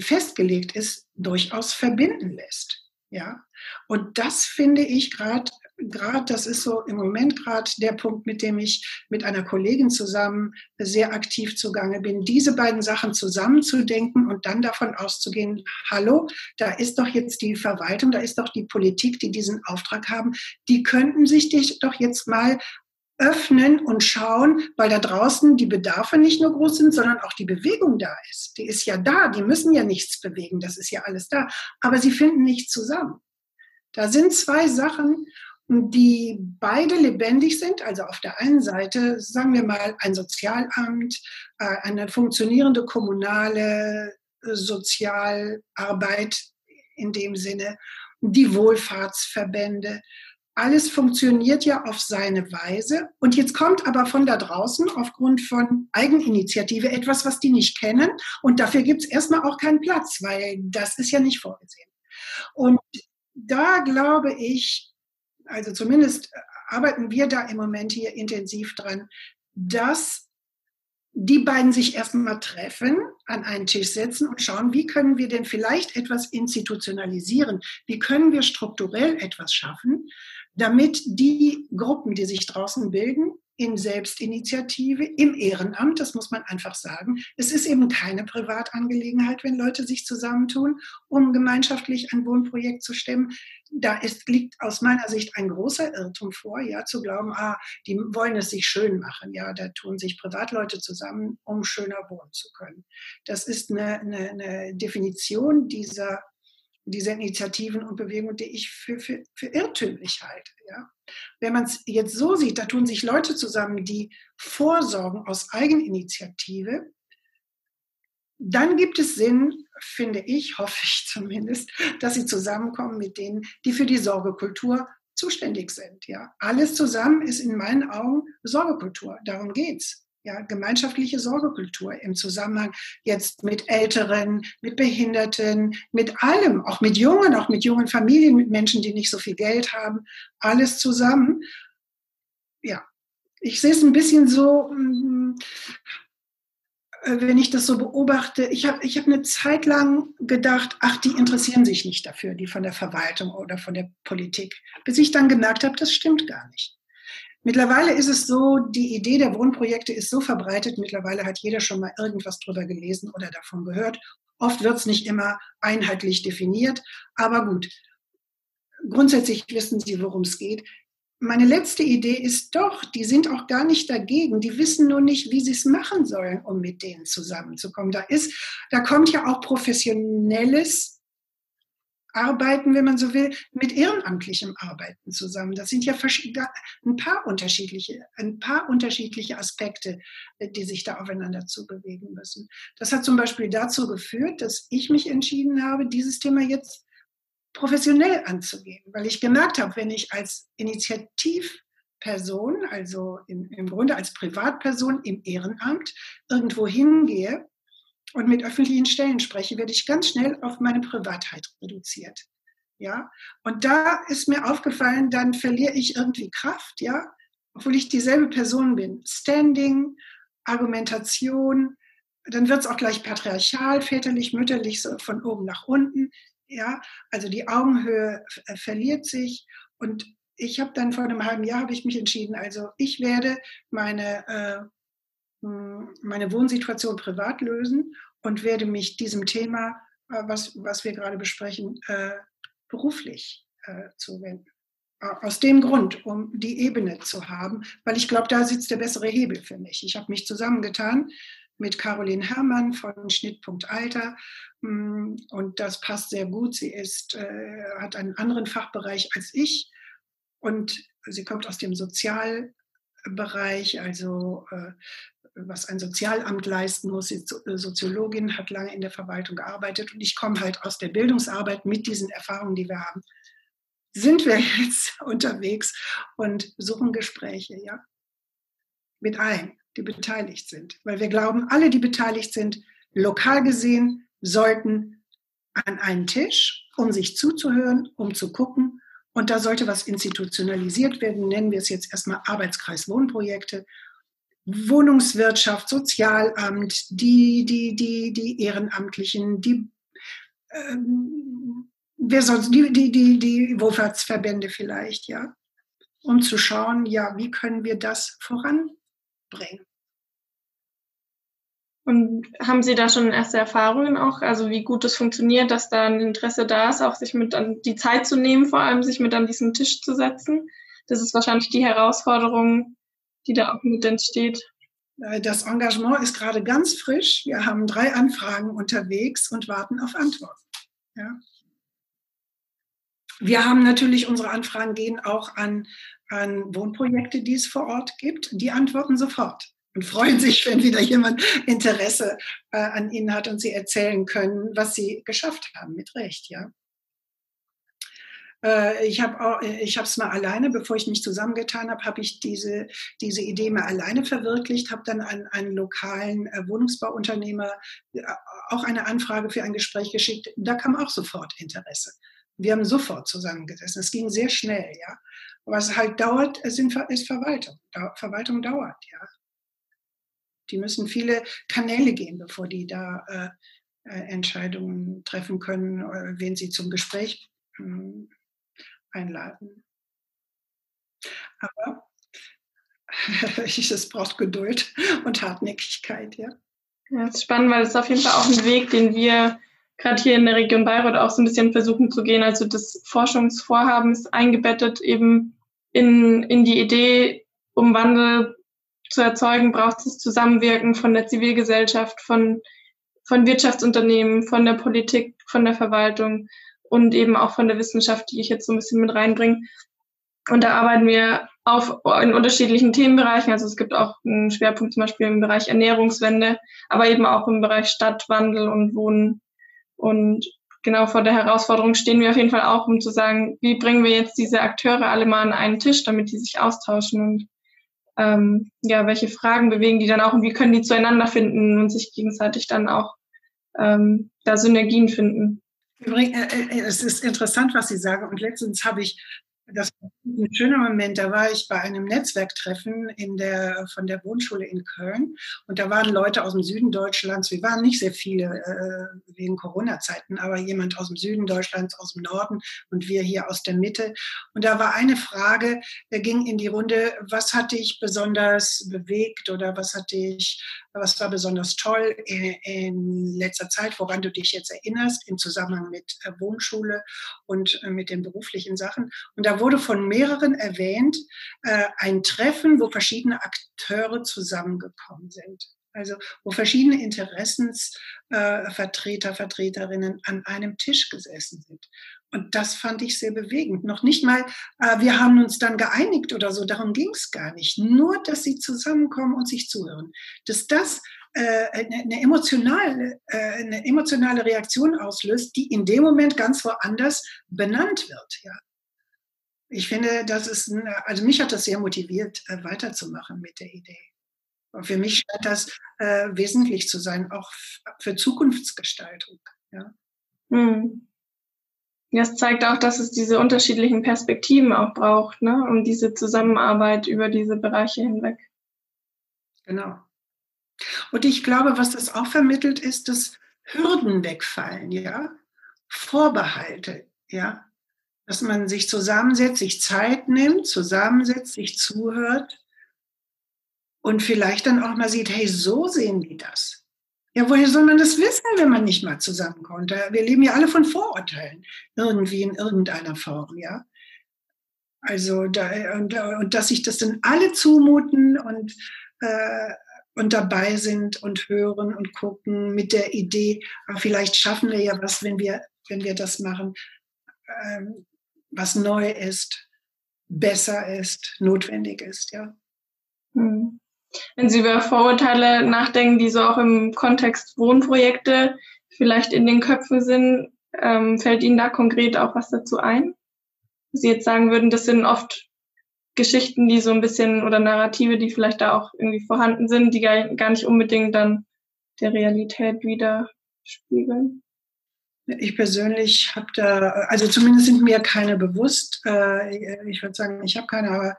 festgelegt ist, durchaus verbinden lässt. Ja, und das finde ich gerade, gerade das ist so im Moment gerade der Punkt, mit dem ich mit einer Kollegin zusammen sehr aktiv zugange bin, diese beiden Sachen zusammenzudenken und dann davon auszugehen, hallo, da ist doch jetzt die Verwaltung, da ist doch die Politik, die diesen Auftrag haben, die könnten sich doch jetzt mal öffnen und schauen, weil da draußen die Bedarfe nicht nur groß sind, sondern auch die Bewegung da ist. Die ist ja da, die müssen ja nichts bewegen, das ist ja alles da, aber sie finden nicht zusammen. Da sind zwei Sachen, die beide lebendig sind. Also auf der einen Seite, sagen wir mal, ein Sozialamt, äh, eine funktionierende kommunale Sozialarbeit in dem Sinne, die Wohlfahrtsverbände, alles funktioniert ja auf seine Weise. Und jetzt kommt aber von da draußen aufgrund von Eigeninitiative etwas, was die nicht kennen. Und dafür gibt es erstmal auch keinen Platz, weil das ist ja nicht vorgesehen. Und da glaube ich, also zumindest arbeiten wir da im Moment hier intensiv dran, dass die beiden sich erstmal treffen, an einen Tisch setzen und schauen, wie können wir denn vielleicht etwas institutionalisieren? Wie können wir strukturell etwas schaffen, damit die Gruppen, die sich draußen bilden, in Selbstinitiative, im Ehrenamt, das muss man einfach sagen. Es ist eben keine Privatangelegenheit, wenn Leute sich zusammentun, um gemeinschaftlich ein Wohnprojekt zu stemmen. Da ist, liegt aus meiner Sicht ein großer Irrtum vor, ja, zu glauben, ah, die wollen es sich schön machen. Ja, da tun sich Privatleute zusammen, um schöner wohnen zu können. Das ist eine, eine, eine Definition dieser diese Initiativen und Bewegungen, die ich für, für, für irrtümlich halte. Ja? Wenn man es jetzt so sieht, da tun sich Leute zusammen, die vorsorgen aus Eigeninitiative, dann gibt es Sinn, finde ich, hoffe ich zumindest, dass sie zusammenkommen mit denen, die für die Sorgekultur zuständig sind. Ja? Alles zusammen ist in meinen Augen Sorgekultur. Darum geht es ja, gemeinschaftliche Sorgekultur im Zusammenhang jetzt mit Älteren, mit Behinderten, mit allem, auch mit Jungen, auch mit jungen Familien, mit Menschen, die nicht so viel Geld haben, alles zusammen. Ja, ich sehe es ein bisschen so, mm, äh, wenn ich das so beobachte, ich habe ich hab eine Zeit lang gedacht, ach, die interessieren sich nicht dafür, die von der Verwaltung oder von der Politik, bis ich dann gemerkt habe, das stimmt gar nicht Mittlerweile ist es so, die Idee der Wohnprojekte ist so verbreitet, mittlerweile hat jeder schon mal irgendwas drüber gelesen oder davon gehört. Oft wird es nicht immer einheitlich definiert, aber gut. Grundsätzlich wissen Sie, worum es geht. Meine letzte Idee ist doch, die sind auch gar nicht dagegen. Die wissen nur nicht, wie sie es machen sollen, um mit denen zusammenzukommen. Da ist, da kommt ja auch professionelles Arbeiten, wenn man so will, mit ehrenamtlichem Arbeiten zusammen. Das sind ja ein paar unterschiedliche, ein paar unterschiedliche Aspekte, äh, die sich da aufeinander zubewegen müssen. Das hat zum Beispiel dazu geführt, dass ich mich entschieden habe, dieses Thema jetzt professionell anzugehen, weil ich gemerkt habe, wenn ich als Initiativperson, also im, im Grunde als Privatperson im Ehrenamt irgendwo hingehe, und mit öffentlichen Stellen spreche, werde ich ganz schnell auf meine Privatheit reduziert. Ja, und da ist mir aufgefallen, dann verliere ich irgendwie Kraft, ja, obwohl ich dieselbe Person bin. Standing, Argumentation, dann wird es auch gleich patriarchal, väterlich, mütterlich, so von oben nach unten. Ja, also die Augenhöhe äh, verliert sich und ich habe dann vor einem halben Jahr habe ich mich entschieden, also ich werde meine äh, meine Wohnsituation privat lösen und werde mich diesem Thema, äh, was, was wir gerade besprechen, äh, beruflich äh, zuwenden. Aus dem Grund, um die Ebene zu haben, weil ich glaube, da sitzt der bessere Hebel für mich. Ich habe mich zusammengetan mit Caroline Herrmann von Schnittpunkt Alter und das passt sehr gut. Sie ist, hat einen anderen Fachbereich als ich und sie kommt aus dem Sozialbereich, also was ein Sozialamt leisten muss. Sie Soziologin, hat lange in der Verwaltung gearbeitet und ich komme halt aus der Bildungsarbeit mit diesen Erfahrungen, die wir haben. Sind wir jetzt unterwegs und suchen Gespräche, ja? Mit allen, die beteiligt sind. Weil wir glauben, alle, die beteiligt sind, lokal gesehen, sollten an einen Tisch, um sich zuzuhören, um zu gucken. Und da sollte was institutionalisiert werden, nennen wir es jetzt erstmal Arbeitskreis Wohnprojekte Wohnungswirtschaft, Sozialamt, die, die, die, die Ehrenamtlichen, die, ähm, wer sonst, die, die, die, die Wohlfahrtsverbände vielleicht, ja, um zu schauen, ja, wie können wir das voranbringen. Und haben Sie da schon erste Erfahrungen auch, also wie gut es funktioniert, dass da ein Interesse da ist, auch sich mit an die Zeit zu nehmen, vor allem sich mit an diesen Tisch zu setzen? Das ist wahrscheinlich die Herausforderung, die da auch mit entsteht? Äh, das Engagement ist gerade ganz frisch. Wir haben drei Anfragen unterwegs und warten auf Antworten. Ja. Wir haben natürlich, unsere Anfragen gehen auch an, an Wohnprojekte, die es vor Ort gibt. Die antworten sofort und freuen sich, wenn wieder jemand Interesse äh, an ihnen hat und sie erzählen können, was sie geschafft haben, mit Recht, ja. Äh, ich habe es mal alleine, bevor ich mich zusammengetan habe, habe ich diese diese Idee mal alleine verwirklicht, habe dann an einen lokalen äh, Wohnungsbauunternehmer äh, auch eine Anfrage für ein Gespräch geschickt. Da kam auch sofort Interesse. Wir haben sofort zusammengesessen. Es ging sehr schnell, ja. Was halt dauert, sind, ist Verwaltung. Verwaltung dauert, ja. Die müssen viele Kanäle gehen, bevor die da äh, Entscheidungen treffen können, wen sie zum Gespräch hm, einladen. Aber es braucht Geduld und Hartnäckigkeit, ja. Ja, das ist spannend, weil es ist auf jeden Fall auch ein Weg, den wir gerade hier in der Region Bayreuth auch so ein bisschen versuchen zu gehen. Also das Forschungsvorhaben ist eingebettet eben in, in die Idee, um Wandel zu erzeugen, braucht es Zusammenwirken von der Zivilgesellschaft, von, von Wirtschaftsunternehmen, von der Politik, von der Verwaltung und eben auch von der Wissenschaft, die ich jetzt so ein bisschen mit reinbringe. Und da arbeiten wir auf, in unterschiedlichen Themenbereichen. Also es gibt auch einen Schwerpunkt zum Beispiel im Bereich Ernährungswende, aber eben auch im Bereich Stadtwandel und Wohnen. Und genau vor der Herausforderung stehen wir auf jeden Fall auch, um zu sagen, wie bringen wir jetzt diese Akteure alle mal an einen Tisch, damit die sich austauschen und ähm, ja, welche Fragen bewegen die dann auch und wie können die zueinander finden und sich gegenseitig dann auch ähm, da Synergien finden. Übrigens, äh, äh, es ist interessant, was Sie sagen. Und letztens habe ich das war ein schöner Moment. Da war ich bei einem Netzwerktreffen in der, von der Wohnschule in Köln und da waren Leute aus dem Süden Deutschlands. Wir waren nicht sehr viele äh, wegen Corona-Zeiten, aber jemand aus dem Süden Deutschlands, aus dem Norden und wir hier aus der Mitte. Und da war eine Frage, der ging in die Runde, was hat dich besonders bewegt oder was hat dich, was war besonders toll in, in letzter Zeit, woran du dich jetzt erinnerst im Zusammenhang mit äh, Wohnschule und äh, mit den beruflichen Sachen. Und da wurde von mehreren erwähnt, äh, ein Treffen, wo verschiedene Akteure zusammengekommen sind. Also wo verschiedene Interessensvertreter, äh, Vertreterinnen an einem Tisch gesessen sind. Und das fand ich sehr bewegend. Noch nicht mal, äh, wir haben uns dann geeinigt oder so, darum ging es gar nicht. Nur, dass sie zusammenkommen und sich zuhören. Dass das äh, eine, emotionale, äh, eine emotionale Reaktion auslöst, die in dem Moment ganz woanders benannt wird. Ja ich finde, das ist, ein, also mich hat das sehr motiviert, äh, weiterzumachen mit der Idee. Und für mich scheint das äh, wesentlich zu sein, auch für Zukunftsgestaltung. Ja. Hm. Das zeigt auch, dass es diese unterschiedlichen Perspektiven auch braucht, ne? um diese Zusammenarbeit über diese Bereiche hinweg. Genau. Und ich glaube, was das auch vermittelt, ist, dass Hürden wegfallen, ja, Vorbehalte, ja, dass man sich zusammensetzt, sich Zeit nimmt, zusammensetzt, sich zuhört und vielleicht dann auch mal sieht, hey, so sehen die das. Ja, woher soll man das wissen, wenn man nicht mal zusammenkommt? Wir leben ja alle von Vorurteilen, irgendwie in irgendeiner Form, ja. Also, da, und, und dass sich das dann alle zumuten und, äh, und dabei sind und hören und gucken mit der Idee, vielleicht schaffen wir ja was, wenn wir, wenn wir das machen. Ähm, was neu ist, besser ist, notwendig ist, ja. Hm. Wenn Sie über Vorurteile nachdenken, die so auch im Kontext Wohnprojekte vielleicht in den Köpfen sind, ähm, fällt Ihnen da konkret auch was dazu ein? Sie jetzt sagen würden, das sind oft Geschichten, die so ein bisschen oder Narrative, die vielleicht da auch irgendwie vorhanden sind, die gar, gar nicht unbedingt dann der Realität widerspiegeln. Ich persönlich habe da, also zumindest sind mir keine bewusst. Äh, ich würde sagen, ich habe keine, aber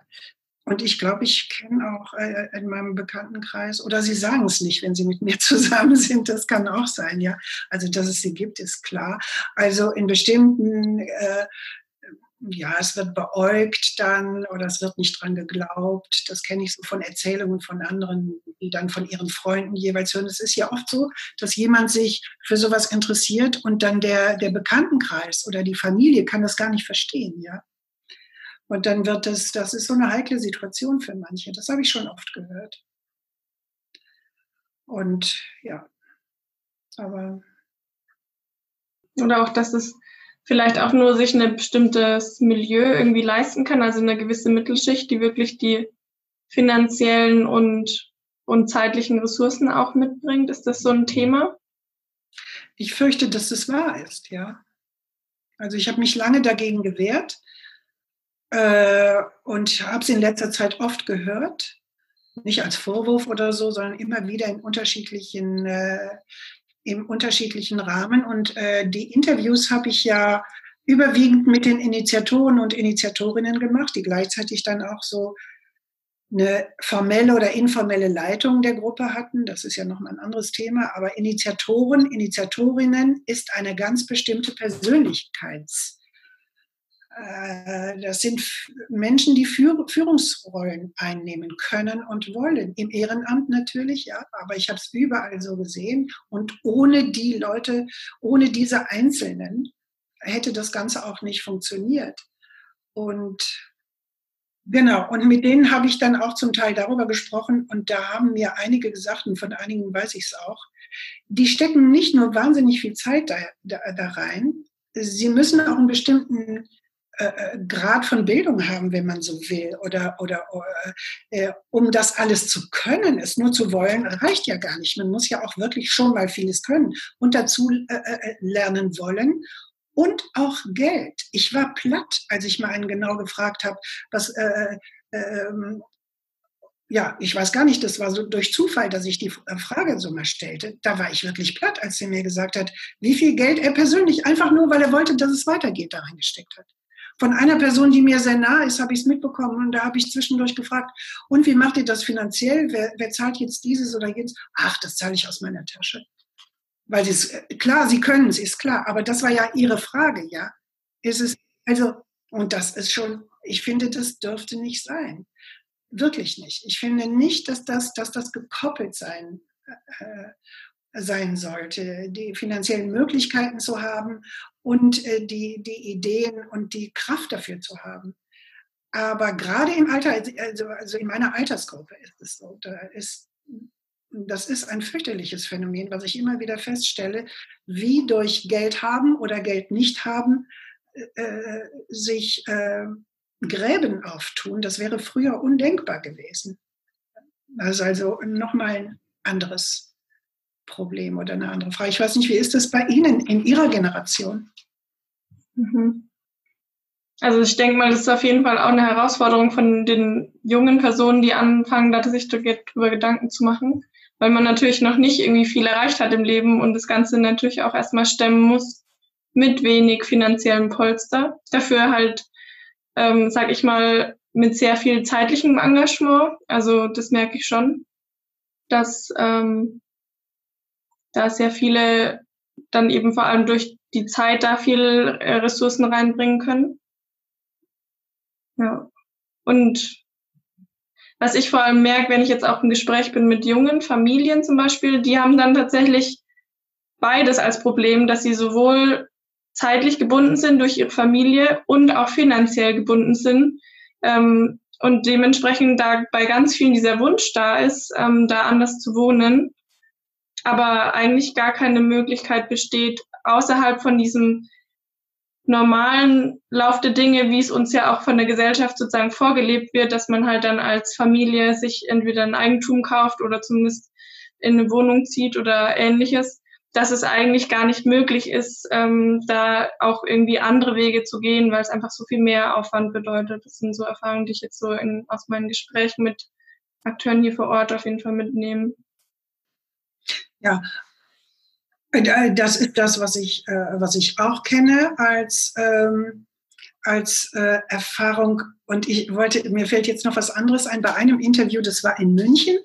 und ich glaube, ich kenne auch äh, in meinem Bekanntenkreis, oder sie sagen es nicht, wenn sie mit mir zusammen sind, das kann auch sein, ja. Also, dass es sie gibt, ist klar. Also in bestimmten äh, ja, es wird beäugt dann oder es wird nicht dran geglaubt. Das kenne ich so von Erzählungen von anderen, die dann von ihren Freunden jeweils hören. Es ist ja oft so, dass jemand sich für sowas interessiert und dann der, der Bekanntenkreis oder die Familie kann das gar nicht verstehen, ja. Und dann wird das, das ist so eine heikle Situation für manche. Das habe ich schon oft gehört. Und ja, aber. Oder auch, dass es vielleicht auch nur sich ein bestimmtes Milieu irgendwie leisten kann, also eine gewisse Mittelschicht, die wirklich die finanziellen und, und zeitlichen Ressourcen auch mitbringt. Ist das so ein Thema? Ich fürchte, dass es wahr ist, ja. Also ich habe mich lange dagegen gewehrt äh, und habe es in letzter Zeit oft gehört. Nicht als Vorwurf oder so, sondern immer wieder in unterschiedlichen äh, im unterschiedlichen Rahmen. Und äh, die Interviews habe ich ja überwiegend mit den Initiatoren und Initiatorinnen gemacht, die gleichzeitig dann auch so eine formelle oder informelle Leitung der Gruppe hatten. Das ist ja nochmal ein anderes Thema. Aber Initiatoren, Initiatorinnen ist eine ganz bestimmte Persönlichkeits- das sind Menschen, die Führungsrollen einnehmen können und wollen. Im Ehrenamt natürlich, ja, aber ich habe es überall so gesehen. Und ohne die Leute, ohne diese Einzelnen hätte das Ganze auch nicht funktioniert. Und genau, und mit denen habe ich dann auch zum Teil darüber gesprochen. Und da haben mir einige gesagt, und von einigen weiß ich es auch, die stecken nicht nur wahnsinnig viel Zeit da, da, da rein, sie müssen auch einen bestimmten äh, äh, Grad von Bildung haben, wenn man so will. Oder, oder äh, um das alles zu können, es nur zu wollen, reicht ja gar nicht. Man muss ja auch wirklich schon mal vieles können und dazu äh, äh, lernen wollen. Und auch Geld. Ich war platt, als ich mal einen genau gefragt habe, was, ähm, ja, ich weiß gar nicht, das war so durch Zufall, dass ich die Frage so mal stellte. Da war ich wirklich platt, als er mir gesagt hat, wie viel Geld er persönlich, einfach nur, weil er wollte, dass es weitergeht, da reingesteckt hat. Von einer Person, die mir sehr nah ist, habe ich es mitbekommen und da habe ich zwischendurch gefragt, und wie macht ihr das finanziell? Wer, wer zahlt jetzt dieses oder jenes? Ach, das zahle ich aus meiner Tasche. Weil es, klar, sie können es, ist klar, aber das war ja Ihre Frage, ja. Ist es, also, und das ist schon, ich finde, das dürfte nicht sein. Wirklich nicht. Ich finde nicht, dass das, dass das gekoppelt sein, äh, sein sollte, die finanziellen Möglichkeiten zu haben und äh, die, die Ideen und die Kraft dafür zu haben. Aber gerade im Alter, also, also in meiner Altersgruppe ist es so, da ist, das ist ein fürchterliches Phänomen, was ich immer wieder feststelle, wie durch Geld haben oder Geld nicht haben äh, äh sich äh, Gräben auftun. Das wäre früher undenkbar gewesen. Ist also nochmal ein anderes Problem oder eine andere Frage. Ich weiß nicht, wie ist das bei Ihnen in Ihrer Generation? Mhm. Also ich denke mal, das ist auf jeden Fall auch eine Herausforderung von den jungen Personen, die anfangen, sich darüber Gedanken zu machen, weil man natürlich noch nicht irgendwie viel erreicht hat im Leben und das Ganze natürlich auch erstmal stemmen muss mit wenig finanziellem Polster. Dafür halt, ähm, sag ich mal, mit sehr viel zeitlichem Engagement. Also das merke ich schon, dass ähm, da sehr viele dann eben vor allem durch die Zeit da viel äh, Ressourcen reinbringen können. Ja. Und was ich vor allem merke, wenn ich jetzt auch im Gespräch bin mit jungen Familien zum Beispiel, die haben dann tatsächlich beides als Problem, dass sie sowohl zeitlich gebunden sind durch ihre Familie und auch finanziell gebunden sind. Ähm, und dementsprechend da bei ganz vielen dieser Wunsch da ist, ähm, da anders zu wohnen aber eigentlich gar keine Möglichkeit besteht, außerhalb von diesem normalen Lauf der Dinge, wie es uns ja auch von der Gesellschaft sozusagen vorgelebt wird, dass man halt dann als Familie sich entweder ein Eigentum kauft oder zumindest in eine Wohnung zieht oder ähnliches, dass es eigentlich gar nicht möglich ist, ähm, da auch irgendwie andere Wege zu gehen, weil es einfach so viel mehr Aufwand bedeutet. Das sind so Erfahrungen, die ich jetzt so in, aus meinen Gesprächen mit Akteuren hier vor Ort auf jeden Fall mitnehme. Ja, äh, das ist das, was ich, äh, was ich auch kenne als, ähm, als äh, Erfahrung. Und ich wollte, mir fällt jetzt noch was anderes ein. Bei einem Interview, das war in München,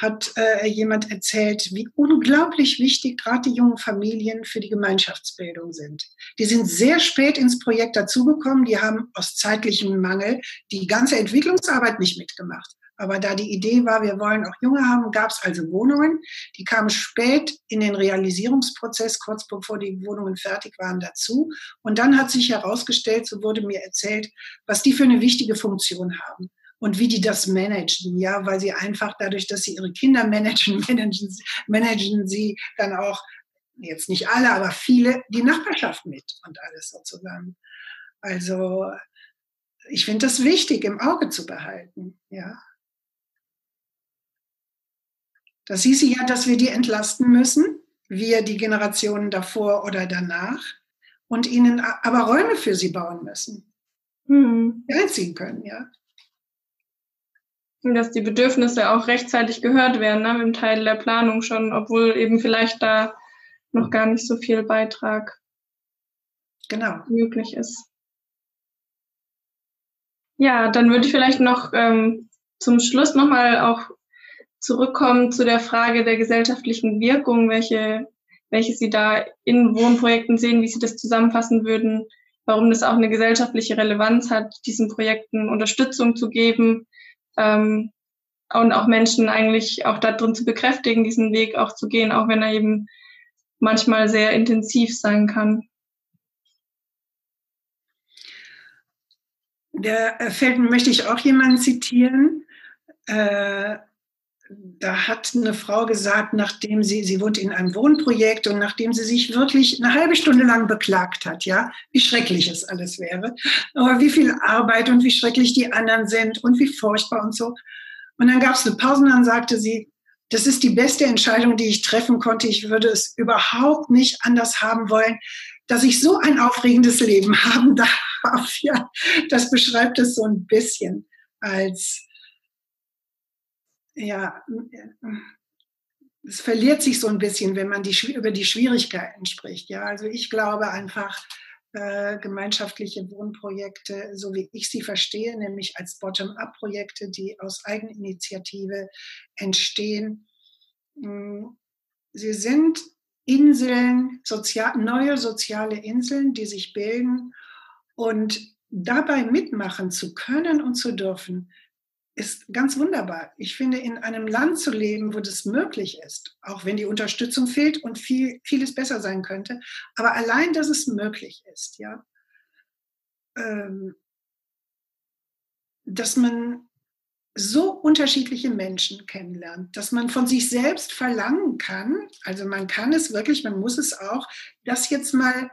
hat äh, jemand erzählt, wie unglaublich wichtig gerade die jungen Familien für die Gemeinschaftsbildung sind. Die sind sehr spät ins Projekt dazugekommen, die haben aus zeitlichem Mangel die ganze Entwicklungsarbeit nicht mitgemacht. Aber da die Idee war, wir wollen auch Junge haben, gab es also Wohnungen. Die kamen spät in den Realisierungsprozess, kurz bevor die Wohnungen fertig waren, dazu. Und dann hat sich herausgestellt, so wurde mir erzählt, was die für eine wichtige Funktion haben und wie die das managen. Ja, weil sie einfach dadurch, dass sie ihre Kinder managen, managen, managen sie dann auch, jetzt nicht alle, aber viele, die Nachbarschaft mit und alles so zusammen. Also, ich finde das wichtig im Auge zu behalten, ja. Das hieße ja, dass wir die entlasten müssen, wir die Generationen davor oder danach, und ihnen aber Räume für sie bauen müssen, hm. einziehen können, ja. Dass die Bedürfnisse auch rechtzeitig gehört werden, ne, im Teil der Planung schon, obwohl eben vielleicht da noch gar nicht so viel Beitrag genau. möglich ist. Ja, dann würde ich vielleicht noch ähm, zum Schluss nochmal auch zurückkommen zu der Frage der gesellschaftlichen Wirkung, welche, welche Sie da in Wohnprojekten sehen, wie Sie das zusammenfassen würden, warum das auch eine gesellschaftliche Relevanz hat, diesen Projekten Unterstützung zu geben ähm, und auch Menschen eigentlich auch darin zu bekräftigen, diesen Weg auch zu gehen, auch wenn er eben manchmal sehr intensiv sein kann. Äh, Felden möchte ich auch jemanden zitieren. Äh, da hat eine Frau gesagt, nachdem sie, sie wohnt in einem Wohnprojekt und nachdem sie sich wirklich eine halbe Stunde lang beklagt hat, ja, wie schrecklich es alles wäre, aber wie viel Arbeit und wie schrecklich die anderen sind und wie furchtbar und so. Und dann gab es eine Pause und dann sagte sie, das ist die beste Entscheidung, die ich treffen konnte. Ich würde es überhaupt nicht anders haben wollen, dass ich so ein aufregendes Leben haben darf. Ja, das beschreibt es so ein bisschen als ja, es verliert sich so ein bisschen, wenn man die, über die Schwierigkeiten spricht. Ja, also ich glaube einfach, äh, gemeinschaftliche Wohnprojekte, so wie ich sie verstehe, nämlich als Bottom-up-Projekte, die aus Eigeninitiative entstehen. Hm, sie sind Inseln, sozial, neue soziale Inseln, die sich bilden und dabei mitmachen zu können und zu dürfen, ist ganz wunderbar. Ich finde, in einem Land zu leben, wo das möglich ist, auch wenn die Unterstützung fehlt und viel, vieles besser sein könnte, aber allein, dass es möglich ist, ja, ähm, dass man so unterschiedliche Menschen kennenlernt, dass man von sich selbst verlangen kann, also man kann es wirklich, man muss es auch, das jetzt mal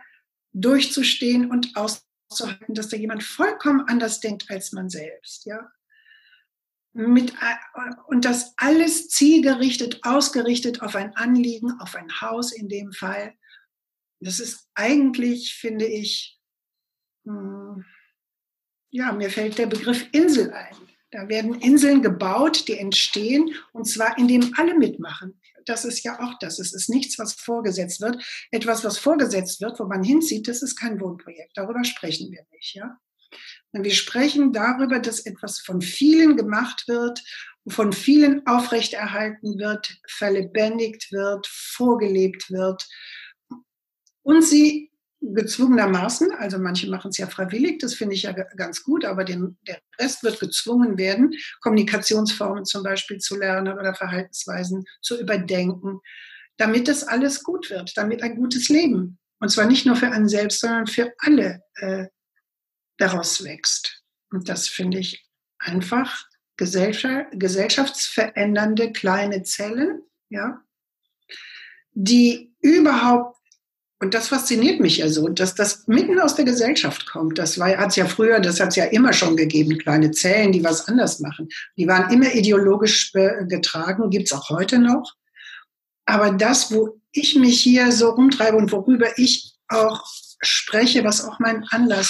durchzustehen und auszuhalten, dass da jemand vollkommen anders denkt als man selbst, ja mit, und das alles zielgerichtet, ausgerichtet auf ein Anliegen, auf ein Haus in dem Fall. Das ist eigentlich, finde ich, hm, ja, mir fällt der Begriff Insel ein. Da werden Inseln gebaut, die entstehen, und zwar indem alle mitmachen. Das ist ja auch das. Es ist nichts, was vorgesetzt wird. Etwas, was vorgesetzt wird, wo man hinzieht, das ist kein Wohnprojekt. Darüber sprechen wir nicht, ja. Wir sprechen darüber, dass etwas von vielen gemacht wird, von vielen aufrechterhalten wird, verlebendigt wird, vorgelebt wird. Und sie gezwungenermaßen, also manche machen es ja freiwillig, das finde ich ja ganz gut, aber den, der Rest wird gezwungen werden, Kommunikationsformen zum Beispiel zu lernen oder Verhaltensweisen zu überdenken, damit das alles gut wird, damit ein gutes Leben, und zwar nicht nur für einen selbst, sondern für alle äh, daraus wächst. Und das finde ich einfach gesellschaftsverändernde kleine Zellen, ja, die überhaupt, und das fasziniert mich ja so, dass das mitten aus der Gesellschaft kommt. Das hat es ja früher, das hat es ja immer schon gegeben, kleine Zellen, die was anders machen. Die waren immer ideologisch getragen, gibt es auch heute noch. Aber das, wo ich mich hier so rumtreibe und worüber ich auch spreche, was auch mein Anlass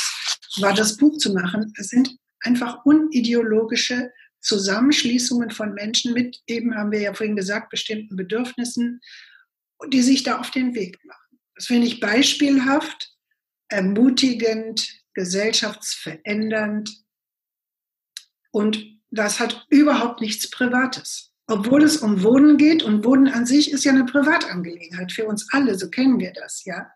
war, das Buch zu machen. Es sind einfach unideologische Zusammenschließungen von Menschen mit, eben haben wir ja vorhin gesagt, bestimmten Bedürfnissen, die sich da auf den Weg machen. Das finde ich beispielhaft, ermutigend, gesellschaftsverändernd und das hat überhaupt nichts Privates. Obwohl es um Wohnen geht und Wohnen an sich ist ja eine Privatangelegenheit für uns alle, so kennen wir das, ja.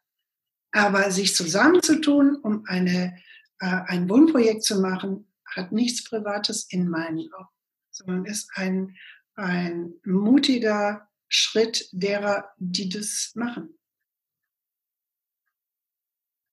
Aber sich zusammenzutun, um eine ein Wohnprojekt zu machen, hat nichts Privates in meinen Augen, sondern ist ein, ein mutiger Schritt derer, die das machen.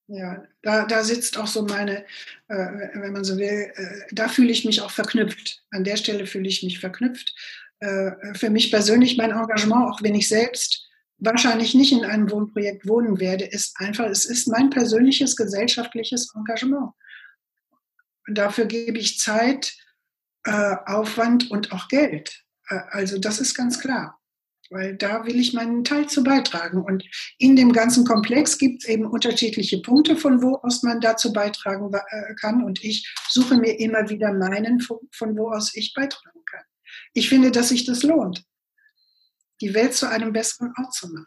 Ja, da, da sitzt auch so meine, äh, wenn man so will, äh, da fühle ich mich auch verknüpft. An der Stelle fühle ich mich verknüpft. Äh, für mich persönlich mein Engagement, auch wenn ich selbst wahrscheinlich nicht in einem Wohnprojekt wohnen werde, ist einfach, es ist mein persönliches gesellschaftliches Engagement. Und dafür gebe ich Zeit, äh, Aufwand und auch Geld. Äh, also das ist ganz klar, weil da will ich meinen Teil zu beitragen. Und in dem ganzen Komplex gibt es eben unterschiedliche Punkte, von wo aus man dazu beitragen äh, kann. Und ich suche mir immer wieder meinen, von wo aus ich beitragen kann. Ich finde, dass sich das lohnt die Welt zu einem besseren Ort zu machen.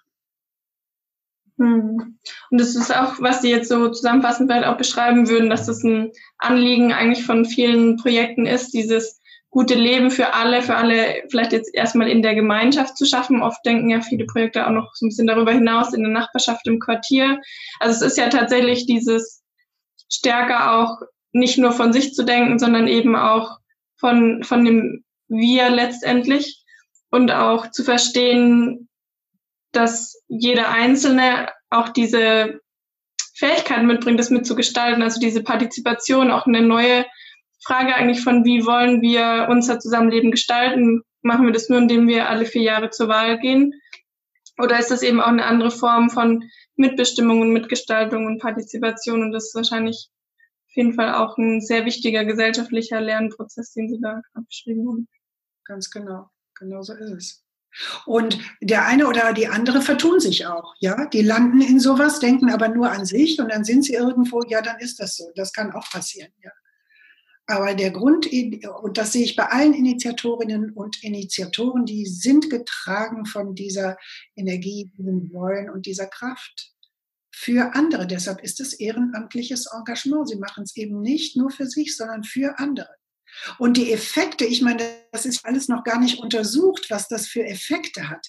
Hm. Und das ist auch, was Sie jetzt so zusammenfassend vielleicht auch beschreiben würden, dass das ein Anliegen eigentlich von vielen Projekten ist, dieses gute Leben für alle, für alle vielleicht jetzt erstmal in der Gemeinschaft zu schaffen. Oft denken ja viele Projekte auch noch so ein bisschen darüber hinaus in der Nachbarschaft, im Quartier. Also es ist ja tatsächlich dieses stärker auch nicht nur von sich zu denken, sondern eben auch von, von dem Wir letztendlich und auch zu verstehen, dass jeder Einzelne auch diese Fähigkeiten mitbringt, das mitzugestalten, also diese Partizipation, auch eine neue Frage eigentlich von, wie wollen wir unser Zusammenleben gestalten? Machen wir das nur, indem wir alle vier Jahre zur Wahl gehen? Oder ist das eben auch eine andere Form von Mitbestimmung und Mitgestaltung und Partizipation? Und das ist wahrscheinlich auf jeden Fall auch ein sehr wichtiger gesellschaftlicher Lernprozess, den Sie da beschrieben haben. Ganz genau. Genau so ist es. Und der eine oder die andere vertun sich auch, ja. Die landen in sowas, denken aber nur an sich und dann sind sie irgendwo, ja, dann ist das so. Das kann auch passieren, ja. Aber der Grund, und das sehe ich bei allen Initiatorinnen und Initiatoren, die sind getragen von dieser Energie, diesem Wollen und dieser Kraft. für andere. Deshalb ist es ehrenamtliches Engagement. Sie machen es eben nicht nur für sich, sondern für andere. Und die Effekte, ich meine, das ist alles noch gar nicht untersucht, was das für Effekte hat.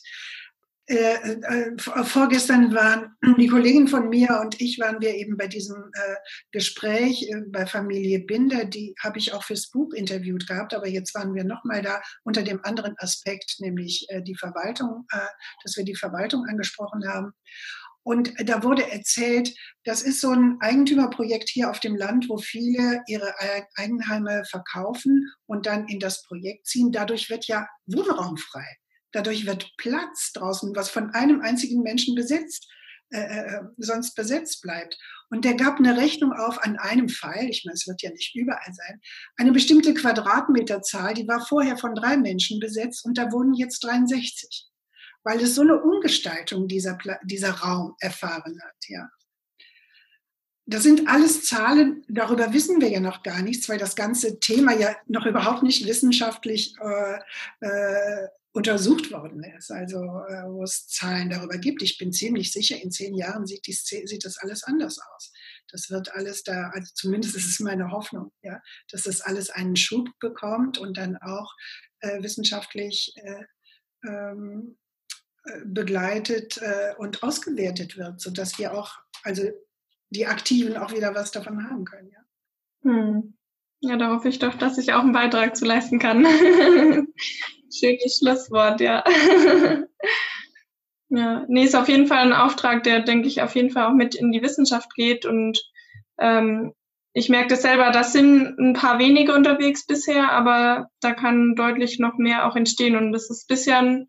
Äh, äh, vorgestern waren die Kollegin von mir und ich waren wir eben bei diesem äh, Gespräch äh, bei Familie Binder, die habe ich auch fürs Buch interviewt gehabt, aber jetzt waren wir nochmal da unter dem anderen Aspekt, nämlich äh, die Verwaltung, äh, dass wir die Verwaltung angesprochen haben. Und da wurde erzählt, das ist so ein Eigentümerprojekt hier auf dem Land, wo viele ihre Eigenheime verkaufen und dann in das Projekt ziehen. Dadurch wird ja Wohnraum frei. Dadurch wird Platz draußen, was von einem einzigen Menschen besetzt, äh, äh, sonst besetzt bleibt. Und der gab eine Rechnung auf an einem Pfeil, ich meine, es wird ja nicht überall sein, eine bestimmte Quadratmeterzahl, die war vorher von drei Menschen besetzt und da wohnen jetzt 63, weil es so eine Umgestaltung dieser, dieser Raum erfahren hat, ja. Das sind alles Zahlen, darüber wissen wir ja noch gar nichts, weil das ganze Thema ja noch überhaupt nicht wissenschaftlich äh, äh, untersucht worden ist, also äh, wo es Zahlen darüber gibt. Ich bin ziemlich sicher, in zehn Jahren sieht, die, sieht das alles anders aus. Das wird alles da, also zumindest ist es meine Hoffnung, ja, dass das alles einen Schub bekommt und dann auch äh, wissenschaftlich äh, ähm, äh, begleitet äh, und ausgewertet wird, sodass wir auch, also die Aktiven auch wieder was davon haben können. Ja, hm. ja da hoffe ich doch, dass ich auch einen Beitrag zu leisten kann. Schönes Schlusswort, ja. ja, nee, ist auf jeden Fall ein Auftrag, der, denke ich, auf jeden Fall auch mit in die Wissenschaft geht. Und ähm, ich merke das selber, das sind ein paar wenige unterwegs bisher, aber da kann deutlich noch mehr auch entstehen. Und das ist bisher ein,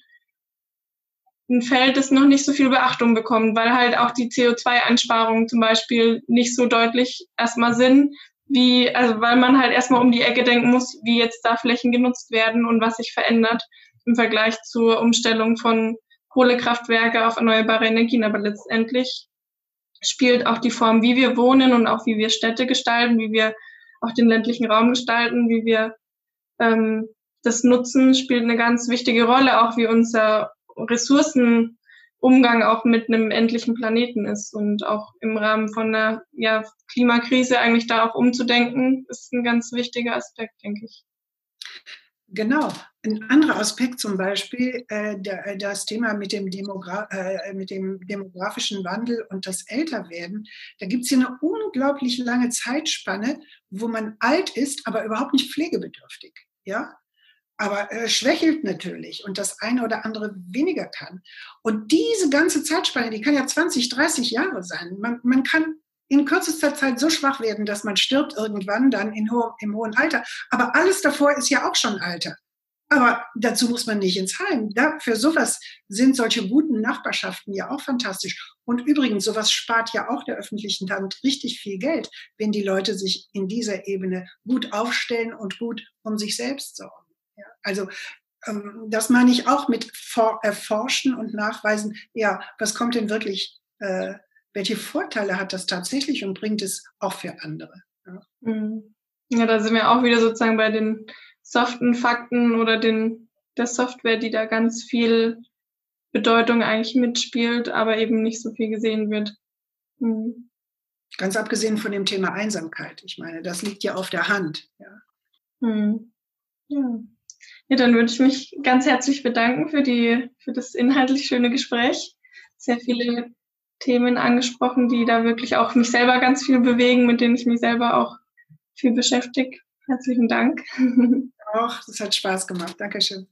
ein Feld, das noch nicht so viel Beachtung bekommt, weil halt auch die CO2-Einsparungen zum Beispiel nicht so deutlich erstmal sind, wie, also weil man halt erstmal um die Ecke denken muss, wie jetzt da Flächen genutzt werden und was sich verändert im Vergleich zur Umstellung von Kohlekraftwerke auf erneuerbare Energien. Aber letztendlich spielt auch die Form, wie wir wohnen und auch wie wir Städte gestalten, wie wir auch den ländlichen Raum gestalten, wie wir ähm, das nutzen, spielt eine ganz wichtige Rolle, auch wie unser Ressourcen Umgang auch mit einem endlichen Planeten ist und auch im Rahmen von der ja, Klimakrise eigentlich da auch umzudenken, ist ein ganz wichtiger Aspekt, denke ich. Genau. Ein anderer Aspekt zum Beispiel, äh, der, das Thema mit dem, Demogra äh, mit dem demografischen Wandel und das Älterwerden. Da gibt es hier eine unglaublich lange Zeitspanne, wo man alt ist, aber überhaupt nicht pflegebedürftig. Ja? Aber äh, schwächelt natürlich und das eine oder andere weniger kann. Und diese ganze Zeitspanne, die kann ja 20, 30 Jahre sein. Man, man kann in kürzester Zeit so schwach werden, dass man stirbt irgendwann dann in ho im hohen Alter. Aber alles davor ist ja auch schon Alter. Aber dazu muss man nicht ins Heim. Da, für sowas sind solche guten Nachbarschaften ja auch fantastisch. Und übrigens, sowas spart ja auch der öffentlichen Hand richtig viel Geld, wenn die Leute sich in dieser Ebene gut aufstellen und gut um sich selbst sorgen. Ja, also ähm, das meine ich auch mit erforschen und nachweisen, ja, was kommt denn wirklich, äh, welche Vorteile hat das tatsächlich und bringt es auch für andere. Ja. Mhm. ja, da sind wir auch wieder sozusagen bei den soften Fakten oder den, der Software, die da ganz viel Bedeutung eigentlich mitspielt, aber eben nicht so viel gesehen wird. Mhm. Ganz abgesehen von dem Thema Einsamkeit. Ich meine, das liegt ja auf der Hand. Ja. Mhm. ja. Ja, dann würde ich mich ganz herzlich bedanken für, die, für das inhaltlich schöne Gespräch. Sehr viele Themen angesprochen, die da wirklich auch mich selber ganz viel bewegen, mit denen ich mich selber auch viel beschäftige. Herzlichen Dank. Auch, das hat Spaß gemacht. Dankeschön.